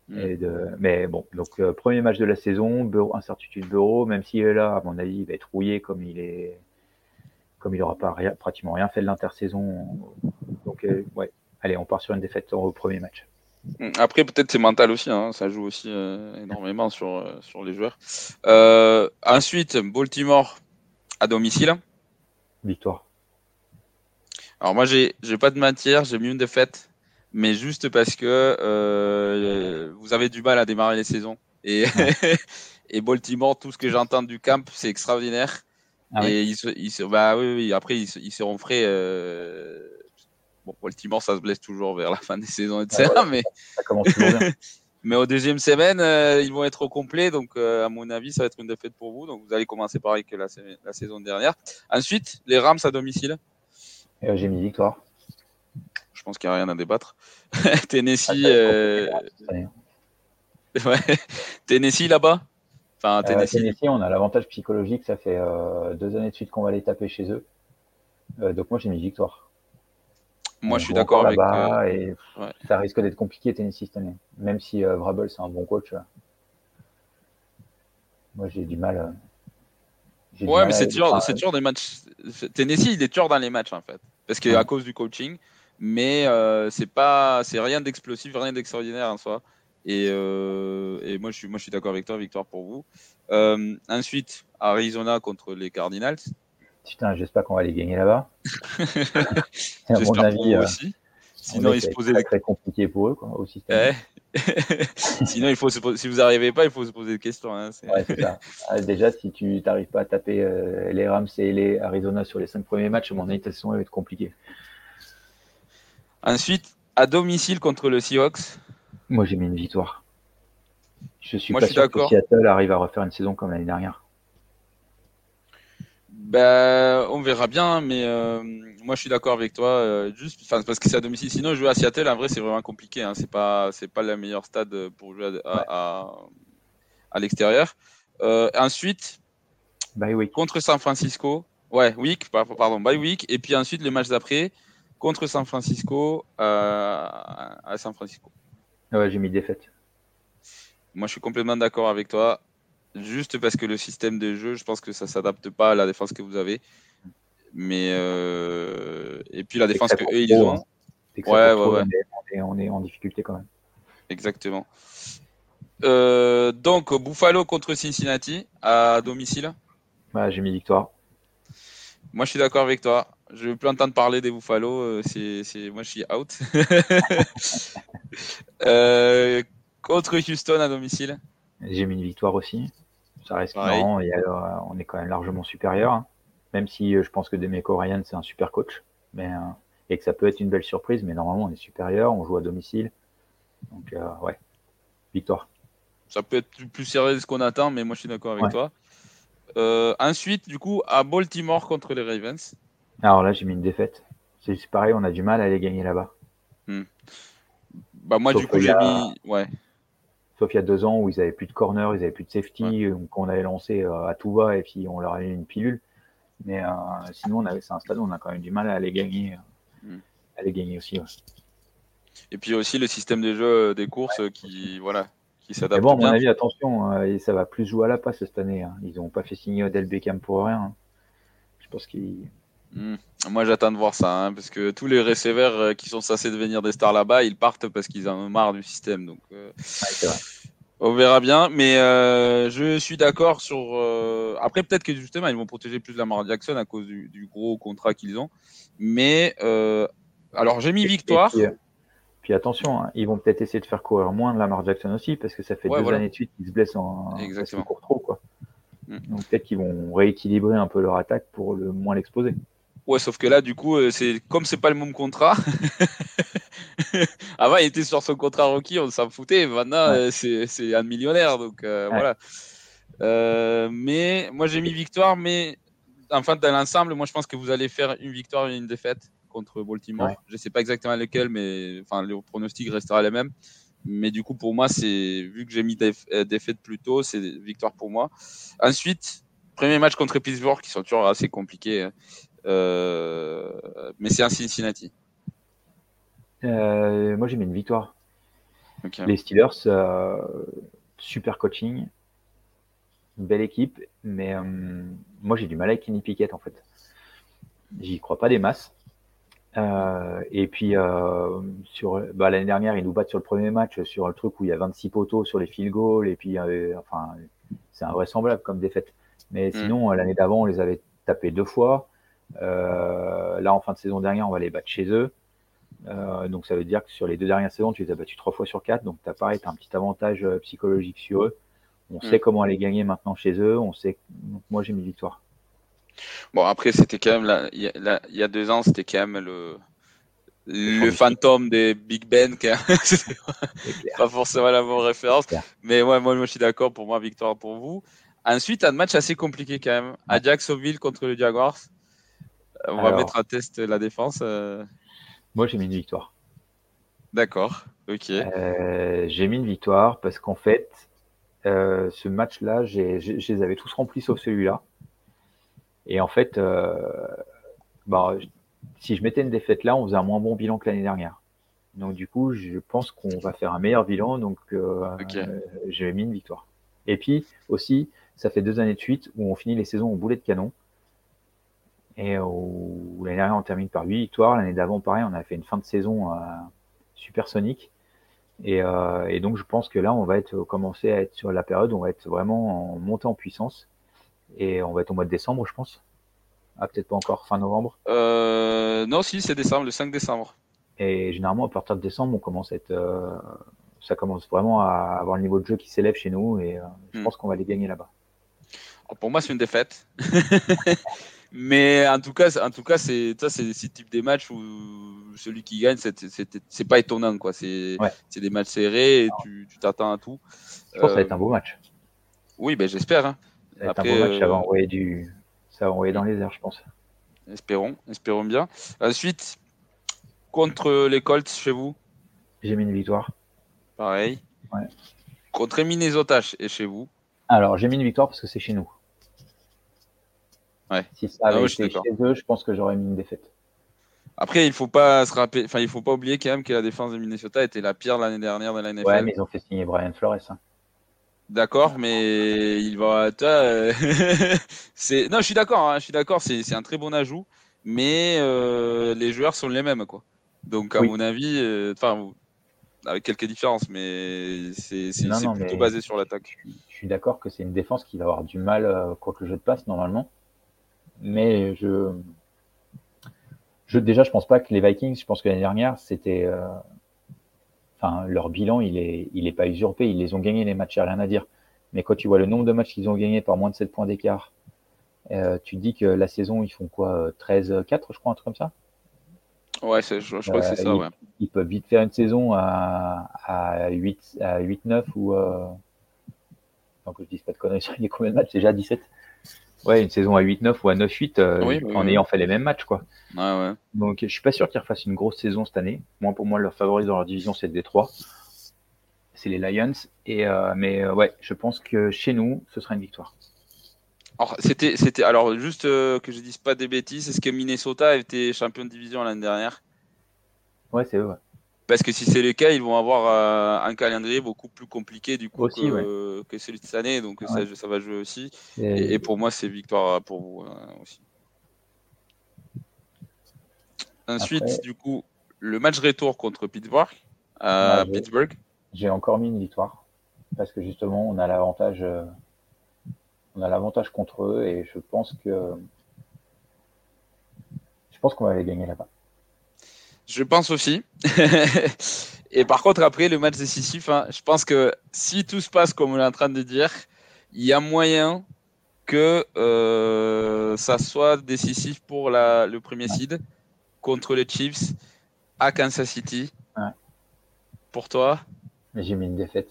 Mm. Et de, mais bon, donc euh, premier match de la saison, Bureau, incertitude Bureau, même s'il est là, à mon avis, il va être rouillé comme il est, comme il aura pas rien, pratiquement rien fait de l'intersaison. Donc euh, ouais, allez, on part sur une défaite au premier match. Après, peut-être c'est mental aussi. hein, Ça joue aussi euh, énormément sur, euh, sur les joueurs. Euh, ensuite, Baltimore à domicile. Victoire. Alors moi, j'ai pas de matière. J'ai mis une défaite, mais juste parce que euh, vous avez du mal à démarrer les saisons. Et, et Baltimore, tout ce que j'entends du camp, c'est extraordinaire. Ah et ils ils bah oui, oui, après ils seront frais. Bon, Baltimore, ça se blesse toujours vers la fin des saisons, etc. Ah mais, Ça commence toujours bien. mais au deuxième semaine, euh, ils vont être au complet. Donc, euh, à mon avis, ça va être une défaite pour vous. Donc, vous allez commencer pareil que la, sa- la saison dernière. Ensuite, les Rams à domicile. Euh, J'ai mis victoire. Je pense qu'il n'y a rien à débattre. Ah, Tennessee, année. ouais. Tennessee là-bas? Enfin, Tennessee. Tennessee, on a l'avantage psychologique, ça fait deux années de suite qu'on va les taper chez eux. Donc moi j'ai mis victoire. Moi, je suis d'accord avec. euh, là-bas et ouais. ça risque d'être compliqué Tennessee cette année. Même si euh, Vrabel c'est un bon coach. euh, moi j'ai du mal. euh, du Ouais, mais c'est toujours, enfin, c'est toujours des matchs. Tennessee, il est toujours dans les matchs en fait, parce que Ouais. à cause du coaching. Mais euh, c'est pas, c'est rien d'explosif, rien d'extraordinaire en soi. Et, et moi, je suis, moi, je suis d'accord avec toi, victoire pour vous. Ensuite, Arizona contre les Cardinals. Putain, j'espère qu'on va les gagner là-bas. à mon avis, euh, aussi. on Sinon, ils se posaient très, des... très compliqué pour eux quoi. Ouais. Sinon, il faut se poser- si vous n'arrivez pas, il faut se poser des questions. hein. C'est- Ouais, c'est ça. Ah, déjà, si tu n'arrives pas à taper euh, les Rams et les Arizona sur les cinq premiers matchs, à mon avis, ta saison va être compliquée. Ensuite, à domicile contre le Seahawks. Moi, j'ai mis une victoire. Je suis Moi, pas je suis sûr que. Seattle arrive à refaire une saison comme l'année dernière. Ben, on verra bien, mais euh, moi je suis d'accord avec toi, euh, juste, parce que c'est à domicile. Sinon, jouer à Seattle, en vrai, c'est vraiment compliqué. Hein. C'est pas, c'est pas le meilleur stade pour jouer à, à, à- à l'extérieur. Euh, ensuite, Bye week. contre San Francisco, ouais, week, par- pardon, bye week, et puis ensuite le match d'après contre San Francisco à San Francisco. Ouais, j'ai mis défaite. Moi, je suis complètement d'accord avec toi. Juste parce que le système de jeu, je pense que ça s'adapte pas à la défense que vous avez. Mais euh, et puis la défense que eux ils ont, hein. Ouais, ouais, trop, ouais. On, est, on est en difficulté quand même. exactement. Euh, donc Buffalo contre Cincinnati à domicile. Ouais, j'ai mis victoire. Moi, je suis d'accord avec toi. Je veux plus entendre parler des Buffalo. euh, C'est, c'est, moi, je suis out. Euh, contre Houston à domicile. J'ai mis une victoire aussi. Ça reste Pareil. marrant. Et alors, euh, on est quand même largement supérieur. hein. Même si euh, je pense que Demeco Ryan, c'est un super coach. Mais, euh, et que ça peut être une belle surprise. Mais normalement, on est supérieur. On joue à domicile. Donc, ouais. Victoire. Ça peut être plus- sérieux de ce qu'on attend, mais moi, je suis d'accord avec Ouais. toi. Euh, ensuite, du coup, à Baltimore contre les Ravens. Alors là, j'ai mis une défaite. C'est pareil, on a du mal à les gagner là-bas. Bah, moi, Sauf du coup, j'ai a- mis. Ouais. Sauf il y a deux ans où ils avaient plus de corner, ils avaient plus de safety, qu'on avait lancé euh, à tout va et puis on leur a mis une pilule. Mais euh, sinon, on avait, c'est un stade où on a quand même du mal à les gagner, euh, Mm. à les gagner aussi. ouais. Et puis aussi le système de jeu euh, des courses qui, voilà, qui s'adapte bon, à mon bien. avis, attention, euh, et ça va plus jouer à la passe cette année. hein. Ils n'ont pas fait signer Odell Beckham pour rien. hein. Je pense qu'ils. Hmm. Moi, j'attends de voir ça, hein, parce que tous les receveurs euh, qui sont censés devenir des stars là-bas, ils partent parce qu'ils en ont marre du système. Donc, euh, Ouais, c'est vrai. on verra bien. Mais euh, je suis d'accord sur. Après, peut-être que justement, ils vont protéger plus Lamar Jackson à cause du, du gros contrat qu'ils ont. Mais alors, j'ai mis victoire. et puis, puis attention, hein, ils vont peut-être essayer de faire courir moins de Lamar Jackson aussi, parce que ça fait Ouais, deux voilà. années de suite qu'ils se blessent en. Exactement. courent trop, quoi. Mm. Donc peut-être qu'ils vont rééquilibrer un peu leur attaque pour le moins l'exposer. Ouais, sauf que là, du coup, euh, c'est comme c'est pas le même contrat. Avant, il était sur son contrat rookie, on s'en foutait. Maintenant, Ouais. euh, c'est un millionnaire, donc euh, Ouais. voilà. Euh, mais moi, j'ai mis victoire, mais enfin, dans l'ensemble, moi, je pense que vous allez faire une victoire et une défaite contre Baltimore. Ouais. Je sais pas exactement lequel, mais enfin, le pronostic restera les mêmes. Mais du coup, pour moi, c'est vu que j'ai mis déf- défaite plus tôt, c'est victoire pour moi. Ensuite, premier match contre Pittsburgh, qui sont toujours assez compliqués. Euh, mais c'est un Cincinnati. Euh, moi, j'ai mis une victoire. Les Steelers, euh, super coaching, belle équipe, mais moi j'ai du mal avec Kenny Pickett en fait. J'y crois pas des masses. Euh, et puis euh, sur bah, l'année dernière, ils nous battent sur le premier match sur le truc où il y a 26 poteaux sur les field goals et puis euh, enfin c'est invraisemblable comme défaite. Mais sinon euh, l'année d'avant, on les avait tapés deux fois. Euh, là en fin de saison dernière, on va les battre chez eux. Euh, donc ça veut dire que sur les deux dernières saisons, tu les as battus trois fois sur quatre. Donc tu as pareil, tu un petit avantage euh, psychologique sur eux. On Mm. sait comment aller gagner maintenant chez eux. On sait. Donc moi j'ai mis victoire. Bon, après, c'était quand même, là, il y, a- y deux ans, c'était quand même le, le fantôme des Big Ben. clair. pas forcément la bonne référence. Mais ouais, moi, moi, je suis d'accord. Pour moi, victoire pour vous. Ensuite, un match assez compliqué quand même. À Jacksonville contre le Jaguars. Euh, On va mettre à test la défense. euh, Moi j'ai mis une victoire. D'accord. Ok. Euh, j'ai mis une victoire parce qu'en fait, euh, ce match-là, je les avais tous remplis sauf celui-là. Et en fait, euh, bah, si je mettais une défaite là, on faisait un moins bon bilan que l'année dernière. Donc du coup, je pense qu'on va faire un meilleur bilan. Donc euh, euh, j'ai mis une victoire. Et puis aussi, ça fait deux années de suite où on finit les saisons au boulet de canon. Et où, l'année dernière, on termine par huit victoires. L'année d'avant, pareil, on a fait une fin de saison euh, supersonique. Et, euh, et donc, je pense que là, on va être commencer à être sur la période où on va être vraiment en montée en puissance. Et on va être au mois de décembre, je pense. Ah, peut-être pas encore fin novembre. Euh, non, si, c'est décembre, le 5 décembre. Et généralement, à partir de décembre, on commence à être, euh, ça commence vraiment à avoir le niveau de jeu qui s'élève chez nous. Et euh, je Hmm. pense qu'on va les gagner là-bas. Alors, pour moi, c'est une défaite. Mais en tout cas, c'est- en tout cas, c'est ça, c'est ce type des matchs où celui qui gagne, c'est pas étonnant, quoi. C'est Ouais. des matchs serrés et tu t'attends à tout. Je pense que ça va Euh, être un beau match. Oui, ben j'espère. hein. Ça va être après, un beau match. Ça va euh, envoyer du, ça va envoyer dans les airs, je pense. Espérons, espérons bien. Ensuite, contre les Colts chez vous, J'ai mis une victoire. pareil. Ouais. Contre Minnesota et chez vous. Alors, j'ai mis une victoire parce que c'est chez nous. Ouais. Si ça avait Ah ouais, été chez eux, je pense que j'aurais mis une défaite. Après, il faut pas se rappeler, enfin, il faut pas oublier quand même que la défense de Minnesota était la pire l'année dernière dans la NFL. Ouais, mais ils ont fait signer Brian Flores. hein. D'accord, mais il va. toi, euh, c'est non, je suis d'accord. hein, je suis d'accord. C'est c'est un très bon ajout, mais euh, les joueurs sont les mêmes, quoi. Donc à Oui. mon avis, euh, enfin avec quelques différences, mais c'est plutôt mais- basé sur l'attaque. Je suis d'accord que c'est une défense qui va avoir du mal contre le jeu de passe normalement. Mais je, je déjà, je pense pas que les Vikings, je pense que l'année dernière, c'était, euh, enfin, leur bilan, il est, il est pas usurpé. Ils les ont gagnés les matchs, y a rien à dire. Mais quand tu vois le nombre de matchs qu'ils ont gagnés par moins de 7 points d'écart, euh, tu te dis que la saison, ils font quoi, euh, 13-4, je crois, un truc comme ça? Ouais, c'est- je, je crois que c'est Euh, ça. il- Ouais. Ils peuvent vite faire une saison à, à 8, à 8-9 ou, euh, donc je dis pas de conneries, il y a combien de matchs? Déjà 17 Ouais, une saison à 8-9 ou à 9-8 euh, Oui, oui, en oui. ayant fait les mêmes matchs, quoi. Ouais, ouais. Donc je suis pas sûr qu'ils refassent une grosse saison cette année. Moi, pour moi, leur favori dans leur division, c'est le Détroit. C'est les Lions. Et, euh, mais euh, ouais, je pense que chez nous, ce sera une victoire. Alors, c'était, c'était, alors juste euh, que je dise pas des bêtises, est-ce que Minnesota a été champion de division l'année dernière Ouais, c'est eux. ouais. Parce que si c'est le cas, ils vont avoir euh, un calendrier beaucoup plus compliqué du coup Aussi, que, ouais. que celui de cette année. Donc Ouais. ça, ça va jouer aussi. Et- pour moi, c'est victoire pour vous euh, aussi. Ensuite, Après- du coup, le match retour contre Pittsburgh Ouais, je- Pittsburgh. J'ai encore mis une victoire parce que justement on a l'avantage, euh, on a l'avantage contre eux et je pense que je pense qu'on va aller gagner là-bas. Je pense aussi. et par contre, après, le match décisif, hein, je pense que si tout se passe comme on est en train de dire, il y a moyen que euh, ça soit décisif pour la, le premier seed contre les Chiefs à Kansas City. Ouais. Pour toi? Mais j'ai mis une défaite.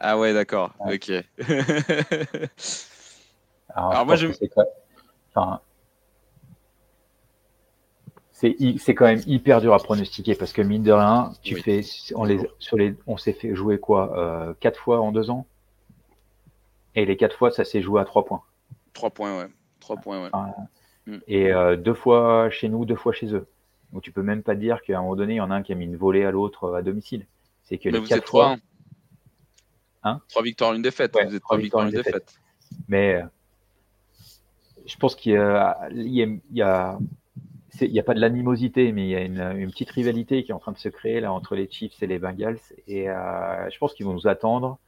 Ah ouais, d'accord. Ouais. Ok. Alors, moi, je- enfin, c'est quand même hyper dur à pronostiquer parce que mine de rien, tu Oui. fais on les sur les on s'est fait jouer quoi euh, quatre fois en deux ans? Et les quatre fois ça s'est joué à trois points Trois points, ouais. Trois points, ouais. et euh, deux fois chez nous, deux fois chez eux. Donc tu peux même pas dire qu'à un moment donné il y en a un qui a mis une volée à l'autre euh, à domicile. C'est que Mais les vous quatre êtes trois. fois, Hein? Trois victoires, une défaite. Ouais, vous êtes trois victoires, une défaite. mais euh, je pense qu'il y a, il y a, pas de l'animosité, mais il y a une, une petite rivalité qui est en train de se créer là entre les Chiefs et les Bengals. Et euh, je pense qu'ils vont nous attendre.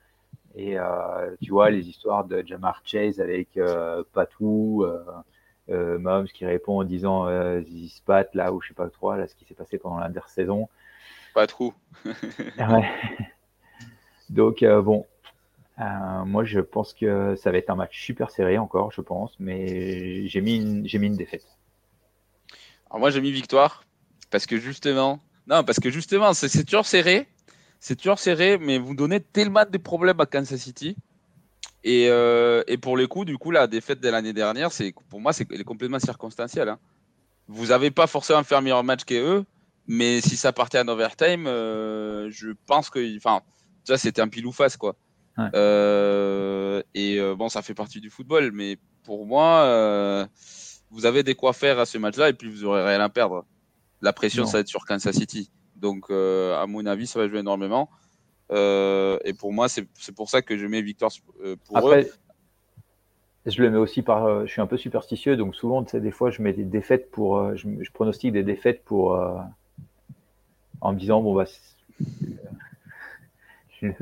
Et euh, tu vois les histoires de Jamar Chase avec euh, Patou, euh, Moms qui répond en disant euh, This Pat là ou je sais pas trop là ce qui s'est passé pendant l'intersaison. Pas trop. Ouais. Donc bon, euh, moi je pense que ça va être un match super serré encore, je pense, mais j'ai mis une, j'ai mis une défaite. Alors moi j'ai mis victoire parce que justement, non parce que justement c'est toujours serré, c'est toujours serré, mais vous donnez tellement de problèmes à Kansas City. Et, euh, et pour le coup, du coup, la défaite de l'année dernière, c'est pour moi, c'est complètement circonstancielle. hein. Vous n'avez pas forcément fait un meilleur match qu'eux, mais si ça partait en overtime, euh, je pense que, enfin, tu vois, c'était un pile ou face, quoi. Ouais. Euh, et bon, ça fait partie du football, mais pour moi, vous avez des quoi faire à ce match-là, et puis vous aurez rien à perdre. La pression, Non. ça va être sur Kansas City. Donc, euh, à mon avis, ça va jouer énormément. Euh, et pour moi, c'est pour ça que je mets victoire euh, pour eux. Après, je le mets aussi par, je suis un peu superstitieux, donc souvent, tu sais, des fois, je mets des défaites pour, je, je pronostique des défaites pour, euh, en me disant bon bah,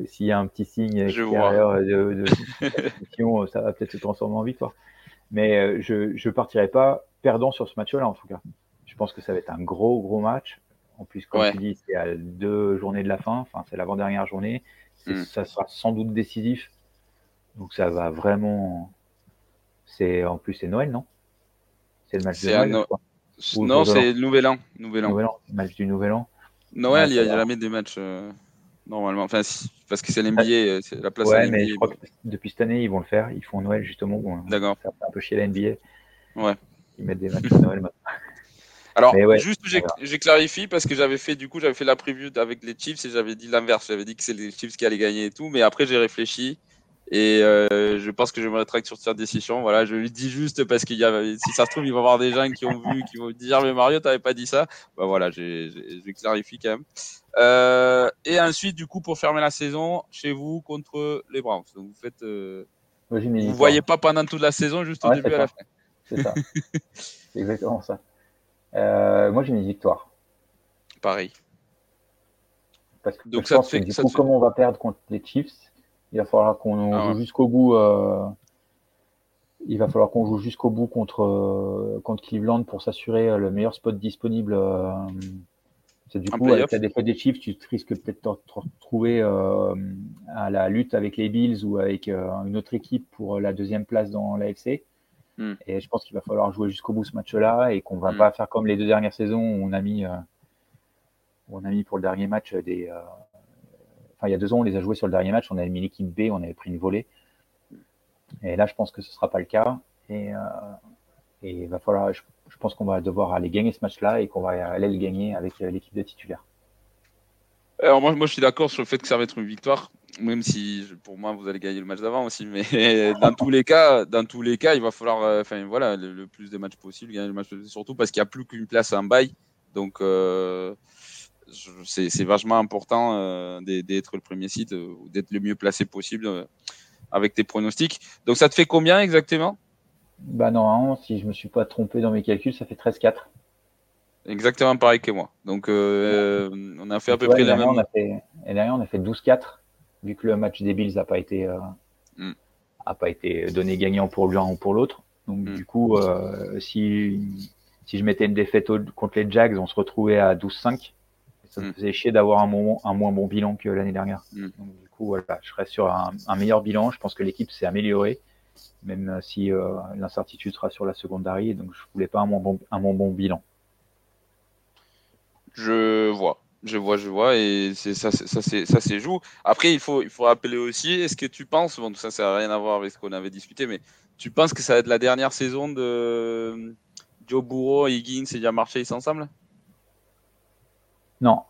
s'il y a un petit signe extérieur de, de, de- ça va peut-être se transformer en victoire. Mais euh, je ne partirai pas perdant sur ce match-là, en tout cas. Je pense que ça va être un gros, gros match. En plus, comme Ouais. tu dis, c'est à deux journées de la fin. Enfin, c'est l'avant-dernière journée. C'est- Mm. Ça sera sans doute décisif. Donc, ça va vraiment. C'est En plus, c'est Noël, non? C'est le match de Noël, No- Non, c'est Nouvel An. Nouvel An. Nouvel An, le match du Nouvel An. Noël, Ouais, il y a va. jamais des matchs euh, normalement. Enfin, parce que c'est l'NBA, euh, c'est la place à Ouais, mais l'NBA. je crois que depuis cette année, ils vont le faire. Ils font Noël, justement. Bon, D'accord. ça fait un peu chier la NBA. Ouais. Ils mettent des matchs de Noël maintenant. Alors, Mais ouais, juste, j'ai clarifié parce que j'avais fait, du coup, j'avais fait la preview avec les Chiefs et j'avais dit l'inverse. J'avais dit que c'est les Chiefs qui allaient gagner et tout. Mais après, j'ai réfléchi et euh, je pense que je me rétracte sur cette décision. Voilà, je lui dis juste parce qu'il y a, si ça se trouve, il va y avoir des gens qui ont vu, qui vont dire, mais Mario, t'avais pas dit ça. Bah voilà, j'ai clarifié quand même. Euh, et ensuite, du coup, pour fermer la saison, chez vous contre les Browns. Donc, vous faites, euh, vous victoire. voyez pas pendant toute la saison, juste au début à la fin. C'est ça. c'est exactement ça. Euh, moi, j'ai mis victoire. Pareil. Parce que Donc je pense fait- que du coup, fait- comme on va perdre contre les Chiefs, il va falloir qu'on Ah joue ouais. jusqu'au bout. il va falloir qu'on joue jusqu'au bout contre, contre Cleveland pour s'assurer le meilleur spot disponible. Euh, c'est du En coup, avec la défaite des Chiefs, tu risques peut-être de te retrouver euh, à la lutte avec les Bills ou avec euh, une autre équipe pour la deuxième place dans l'AFC. Hmm. Et je pense qu'il va falloir jouer jusqu'au bout ce match-là et qu'on va Hmm. pas faire comme les deux dernières saisons où on a mis, euh, on a mis pour le dernier match des. euh, Enfin, il y a deux ans, on les a joués sur le dernier match. On avait mis l'équipe B, on avait pris une volée. Et là, je pense que ce sera pas le cas. Et, euh, et va falloir. Je, pense qu'on va devoir aller gagner ce match-là et qu'on va aller le gagner avec euh, l'équipe de titulaires. Alors moi, moi, je suis d'accord sur le fait que ça va être une victoire, même si pour moi vous allez gagner le match d'avant aussi. Mais dans tous les cas, dans tous les cas, il va falloir, euh, enfin voilà, le, plus de matchs possible, gagner le match, surtout parce qu'il n'y a plus qu'une place en bail. Donc euh, c'est vachement important d'être le premier site d'être le mieux placé possible avec tes pronostics. Donc ça te fait combien exactement? Bah non, si je me suis pas trompé dans mes calculs, ça fait 13-4. Exactement pareil que moi. Donc on a fait à peu près la même. On a fait, et derrière on a fait 12-4 vu que le match des Bills n'a pas été mm. a pas été donné gagnant pour l'un ou pour l'autre. Donc mm. du coup, si si je mettais une défaite contre les Jags, on se retrouvait à 12-5. Ça me mm. faisait chier d'avoir un, un moins bon bilan que l'année dernière. Mm. Donc, du coup, voilà, je serais sur un, meilleur bilan. Je pense que l'équipe s'est améliorée, même si euh, l'incertitude sera sur la secondary. Donc, je voulais pas un moins bon, un bon bilan. Je vois. Je vois, je vois, et c'est ça, ça, ça c'est joue. Après, il faut, il faut rappeler aussi, est-ce que tu penses, bon, ça, ça n'a rien à voir avec ce qu'on avait discuté, mais tu penses que ça va être la dernière saison de, Joe Burrow, Higgins et Jamar Chase ensemble? Non.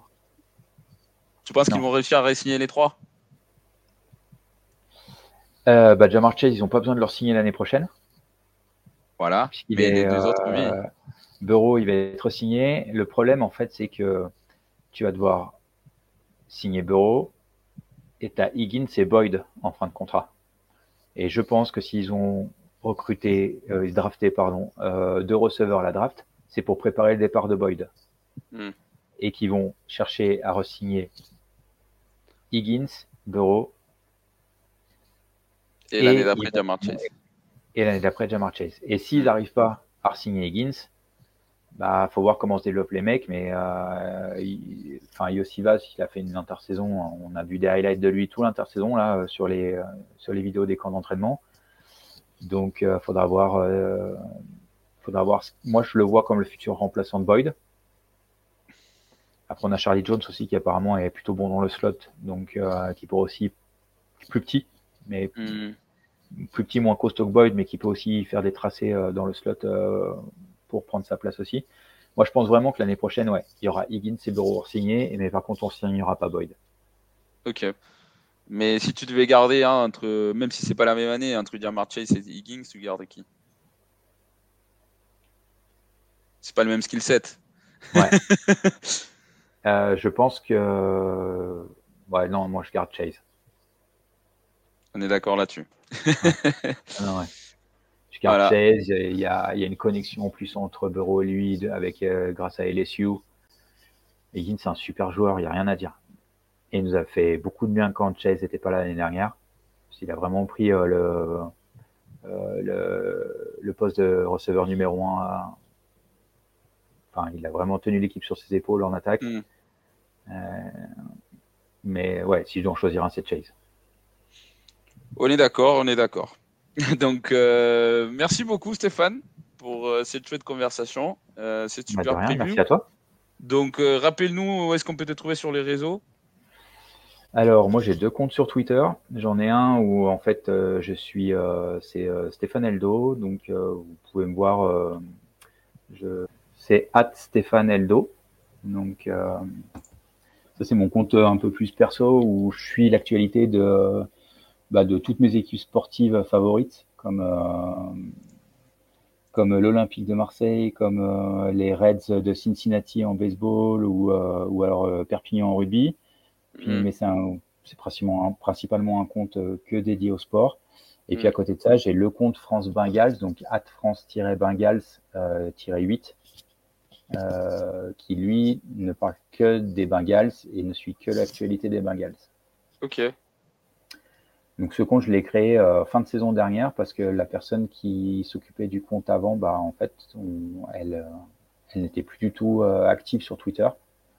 Tu penses qu'ils vont réussir à résigner les trois? Euh, bah, Jamar Chase, ils n'ont pas besoin de leur signer l'année prochaine. Voilà. Mais les deux autres, oui. Euh, Burrow, il va être signé. Le problème, en fait, c'est que tu vas devoir signer Burrow et tu as Higgins et Boyd en fin de contrat. Et je pense que s'ils ont recruter, euh, drafter pardon, euh, deux receveurs à la draft, c'est pour préparer le départ de Boyd. Hmm. Et qui vont chercher à resigner Higgins, Burrow. Et, l'année d'après Jamar Chase. Et l'année d'après Jamar Chase. Et s'ils n'arrivent pas à signer Higgins, bah faut voir comment se développent les mecs, mais euh, il, enfin Yossivas, il a fait une intersaison, on a vu des highlights de lui tout l'intersaison là sur les sur les vidéos des camps d'entraînement. Donc, il euh, faudra voir. Euh, faudra voir. Moi, je le vois comme le futur remplaçant de Boyd. Après, on a Charlie Jones aussi qui apparemment est plutôt bon dans le slot, donc euh, qui pourrait aussi plus petit, mais hmm. plus petit, moins costaud que Boyd, mais qui peut aussi faire des tracés dans le slot pour prendre sa place aussi. Moi, je pense vraiment que l'année prochaine, ouais, il y aura Higgins et Burrow signés, mais par contre, on signera pas Boyd. Ok. Mais si tu devais garder, hein, entre, même si c'est pas la même année, entre Jamar Chase et Higgins, tu gardes qui? C'est pas le même skill set. Ouais. Euh, je pense que. Ouais, non, moi je garde Chase. On est d'accord là-dessus. Ah je garde Chase. Il y, a, il y, a, une connexion en plus entre Bureau et lui avec, euh, grâce à LSU. Higgins, c'est un super joueur, il n'y a rien à dire. Et il nous a fait beaucoup de bien quand Chase n'était pas là l'année dernière. Il a vraiment pris euh, le, euh, le, le, poste de receveur numéro 1. Enfin, il a vraiment tenu l'équipe sur ses épaules en attaque. Mm. Euh, mais ouais, si je dois en choisir un, c'est Chase. On est d'accord, on est d'accord. Donc, merci beaucoup Stéphane pour cette chouette conversation. c'est bah, super. Rien, merci à toi. Donc, rappelle-nous où est-ce qu'on peut te trouver sur les réseaux alors, moi, j'ai deux comptes sur Twitter. J'en ai un où, en fait, euh, je suis, euh, c'est euh, Stéphane Eldo. Donc, vous pouvez me voir. je, c'est at Stéphane Eldo. Donc, ça, c'est mon compte un peu plus perso où je suis l'actualité de, bah, de toutes mes équipes sportives favorites, comme, comme l'Olympique de Marseille, comme les Reds de Cincinnati en baseball ou, ou alors Perpignan en rugby. Mm. mais c'est principalement, principalement, un compte euh, que dédié au sport. Et puis à mm. côté de ça, j'ai le compte France Bengals, donc at France-Bengals-8, euh, euh, qui lui ne parle que des Bengals et ne suit que l'actualité des Bengals. Ok. Donc ce compte, je l'ai créé fin de saison dernière parce que la personne qui s'occupait du compte avant, bah en fait, elle, elle n'était plus du tout active sur Twitter.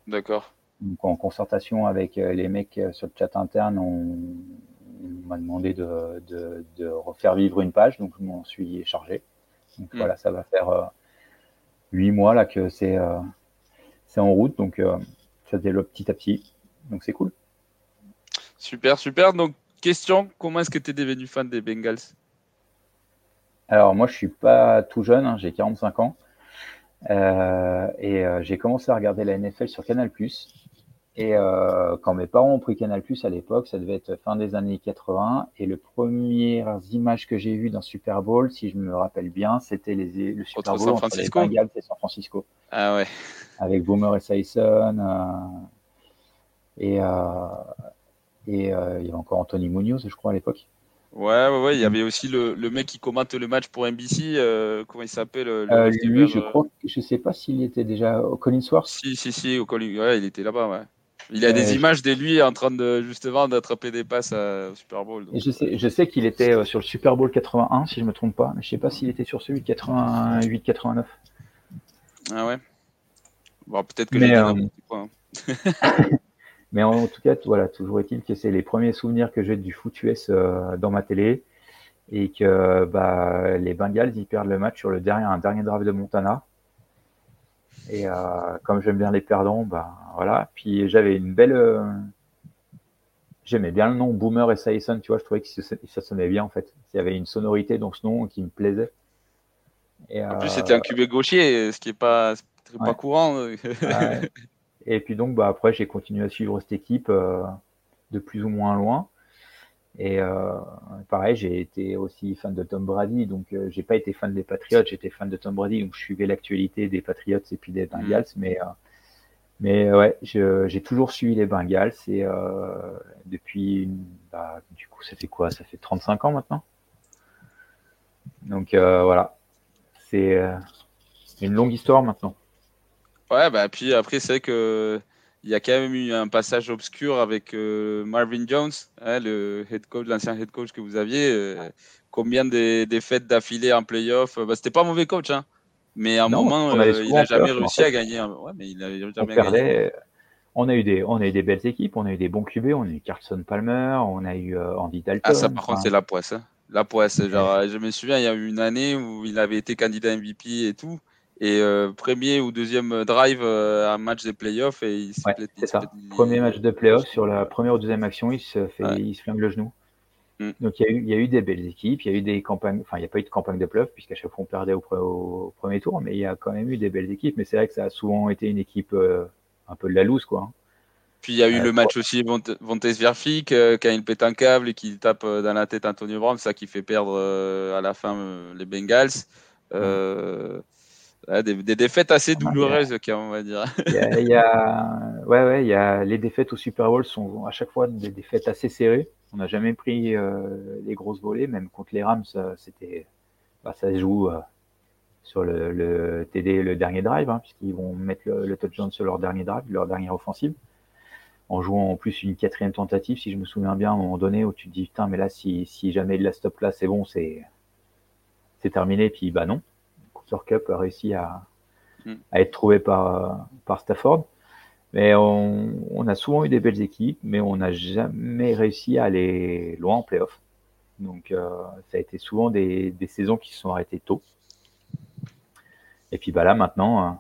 D'accord. Donc, en concertation avec euh, les mecs euh, sur le chat interne, on, m'a demandé de, de, de, refaire vivre une page, donc je m'en suis chargé. Donc hmm. voilà, ça va faire euh, huit mois là que c'est c'est en route, donc ça se développe petit à petit, donc c'est cool. Super, super. Donc question, comment est-ce que tu es devenu fan des Bengals? Alors moi je suis pas tout jeune, hein, j'ai 45 ans. Euh, et j'ai commencé à regarder la NFL sur Canal+. Et euh, quand mes parents ont pris Canal Plus à l'époque, ça devait être fin des années 80. Et les premières images que j'ai vues d'un Super Bowl, si je me rappelle bien, c'était les, le Super Bowl San Francisco. entre les Bengals et San Francisco. Ah ouais. avec Boomer et Sayson. et, et il y avait encore Anthony Munoz, je crois, à l'époque. Ouais, ouais, ouais, il y avait aussi le, le, mec qui commente le match pour NBC, euh, comment il s'appelle Lui, je crois, je sais pas s'il était déjà au Collinsworth. Si, si, si, au Collins, ouais, il était là-bas, ouais. Il a des images de lui en train de justement d'attraper des passes au Super Bowl. Je sais, je sais qu'il était sur le Super Bowl 81, si je me trompe pas, mais je sais pas s'il était sur celui de 88-89. Ah ouais. Bon, peut-être que euh... hein. mais en tout cas, voilà, toujours est-il que c'est les premiers souvenirs que j'ai du foot US euh, dans ma télé et que bah, les Bengals ils perdent le match sur le dernier, un dernier drive de Montana. Et euh, comme j'aime bien les perdants, bah voilà. Puis j'avais une belle. Euh, j'aimais bien le nom Boomer et Sayson, tu vois, je trouvais que ça sonnait bien en fait. Il y avait une sonorité dans ce nom qui me plaisait. Et, en plus, c'était un QB gaucher, ce qui n'est pas, pas courant. Et puis donc, bah, après, j'ai continué à suivre cette équipe euh, de plus ou moins loin. Et euh, pareil, j'ai été aussi fan de Tom Brady, donc euh, j'ai pas été fan des Patriots, j'étais fan de Tom Brady, donc je suivais l'actualité des Patriots et puis des Bengals, mm. mais mais ouais, j'ai toujours suivi les Bengals et depuis, bah, du coup, ça fait quoi? Ça fait 35 ans maintenant? Donc voilà, c'est une longue histoire maintenant. Ouais, bah puis après, c'est vrai que il y a quand même eu un passage obscur avec euh, Marvin Jones, hein, le head coach, l'ancien head coach que vous aviez. Euh, combien de défaites d'affilée en playoff bah, C'était pas un mauvais coach, hein, mais à un moment, euh, il n'a jamais réussi à gagner. Ouais, mais il jamais on gagné. On a eu des, on a eu des belles équipes, on a eu des bons QB, on a eu Carlson Palmer, on a eu Andy Dalton. Ah ça, par contre, c'est la poisse. Hein. La poisse. Genre, je me souviens, il y a eu une année où il avait été candidat MVP et tout. Et euh, premier ou deuxième drive euh, un match des playoffs et il ouais, ça. Premier match de playoffs sur la première ou deuxième action, il se fait, il se flingue le genou. Mm. Donc il y, a eu, il y, a eu, des belles équipes, il y a eu des campagnes, enfin il n'y a pas eu de campagne de playoffs puisqu'à chaque fois on perdait au, au, premier tour, mais il y a quand même eu des belles équipes. Mais c'est vrai que ça a souvent été une équipe euh, un peu de la loose quoi. Hein. Puis il y a eu le match aussi Vontes Verfik quand il pète un câble et qu'il tape dans la tête Antonio Brown, ça qui fait perdre à la fin les Bengals. Euh, des, défaites assez douloureuses, on va dire. Il y a, ouais, ouais, il y a les défaites au Super Bowl sont à chaque fois des défaites assez serrées. On n'a jamais pris euh, les grosses volées, même contre les Rams, c'était, bah, ça se joue euh, sur le, le, TD, le dernier drive, hein, puisqu'ils vont mettre le, le, touchdown sur leur dernier drive, leur dernière offensive, en jouant en plus une quatrième tentative, si je me souviens bien, à un moment donné, où tu te dis, putain, mais là, si, si jamais il la stop là, c'est bon, c'est, c'est terminé, puis bah non. Cup a réussi à, à être trouvé par, par Stafford. Mais on, on, a souvent eu des belles équipes, mais on n'a jamais réussi à aller loin en playoff. Donc euh, ça a été souvent des, des, saisons qui se sont arrêtées tôt. Et puis bah là maintenant, euh,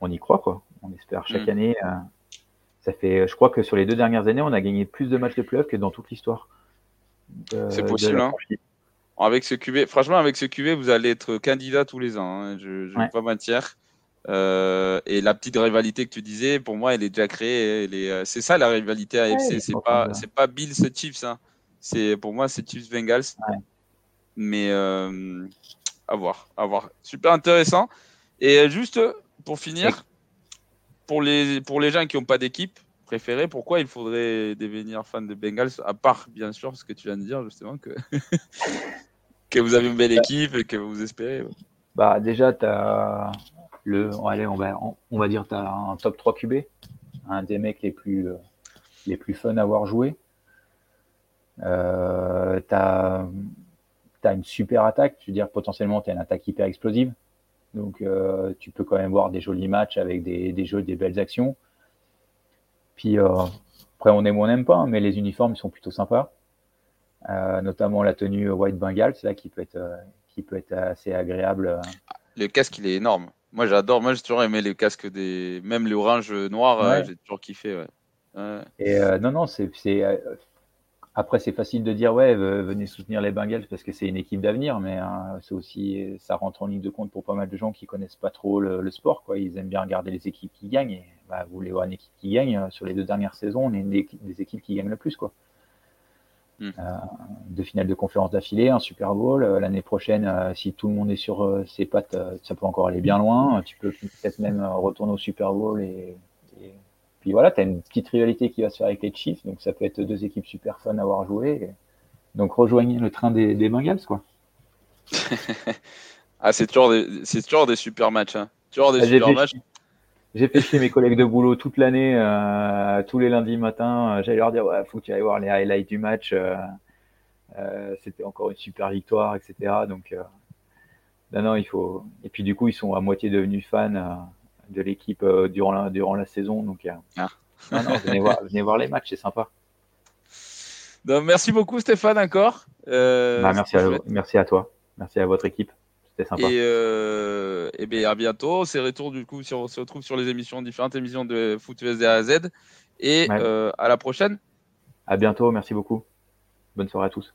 on y croit quoi. On espère chaque hmm. année. Euh, ça fait, je crois que sur les deux dernières années, on a gagné plus de matchs de playoff que dans toute l'histoire. C'est possible. Hein avec ce QV, franchement, avec ce QV, vous allez être candidat tous les ans. Hein. Je ne pas mentir. Euh, et la petite rivalité que tu disais, pour moi, elle est déjà créée. Euh, c'est ça la rivalité AFC. c'est pas, c'est pas Bills Chiefs. Hein. C'est pour moi, c'est Chiefs Bengals. Mais euh, à voir, à voir. Super intéressant. Et juste pour finir, pour les pour les gens qui n'ont pas d'équipe préférée, pourquoi il faudrait devenir fan de Bengals À part bien sûr ce que tu viens de dire justement que que vous avez une belle équipe et que vous espérez Bah déjà, tu as le, allez, on va, on va dire, tu as un top 3 QB, un des mecs les plus, les plus fun à avoir joué. Euh, tu as, une super attaque, je veux dire, potentiellement, tu as une attaque hyper explosive. Donc, euh, tu peux quand même voir des jolis matchs avec des, des jeux, des belles actions. Puis, euh, après, on aime ou on n'aime pas, hein, mais les uniformes, ils sont plutôt sympas. Euh, notamment la tenue White Bengal, c'est là qui peut être euh, qui peut être assez agréable. Euh. Le casque, il est énorme. Moi, j'adore. Moi, j'ai toujours aimé les casques des, même les orange noir. j'ai toujours kiffé. Et non, non, c'est après, c'est facile de dire, ouais, venez soutenir les Bengals parce que c'est une équipe d'avenir, mais c'est aussi, ça rentre en ligne de compte pour pas mal de gens qui connaissent pas trop le, sport, quoi. Ils aiment bien regarder les équipes qui gagnent. Et bah, vous voulez voir une équipe qui gagne. Sur les deux dernières saisons, on est des, des équipes qui gagnent le plus, quoi. Hmm. deux finales de conférence d'affilée, un Super Bowl. L'année prochaine, si tout le monde est sur ses pattes, ça peut encore aller bien loin. Tu peux peut-être même retourner au Super Bowl et, puis voilà, tu as une petite rivalité qui va se faire avec les Chiefs, donc ça peut être deux équipes super fun à avoir joué. Donc rejoignez le train des, des Bengals, quoi. ah, c'est toujours, toujours des super matchs. Hein. Toujours des ah, super matchs. J'ai fait chez mes collègues de boulot toute l'année, euh, tous les lundis matin. Euh, j'allais leur dire, ouais, faut que tu ailles voir les highlights du match. Euh, c'était encore une super victoire, etc. Donc, non, non, il faut. Et puis du coup, ils sont à moitié devenus fans de l'équipe durant la, durant la saison. Donc, ah. non, non, venez, voir, venez voir les matchs, c'est sympa. Donc, merci beaucoup Stéphane encore. Bah, merci, à, merci à toi. Merci à votre équipe. C'était sympa. Et, euh, et bien, à bientôt. C'est retour du coup, on se retrouve sur les émissions, différentes émissions de Foot USD à Z. Et euh, à la prochaine. À bientôt. Merci beaucoup. Bonne soirée à tous.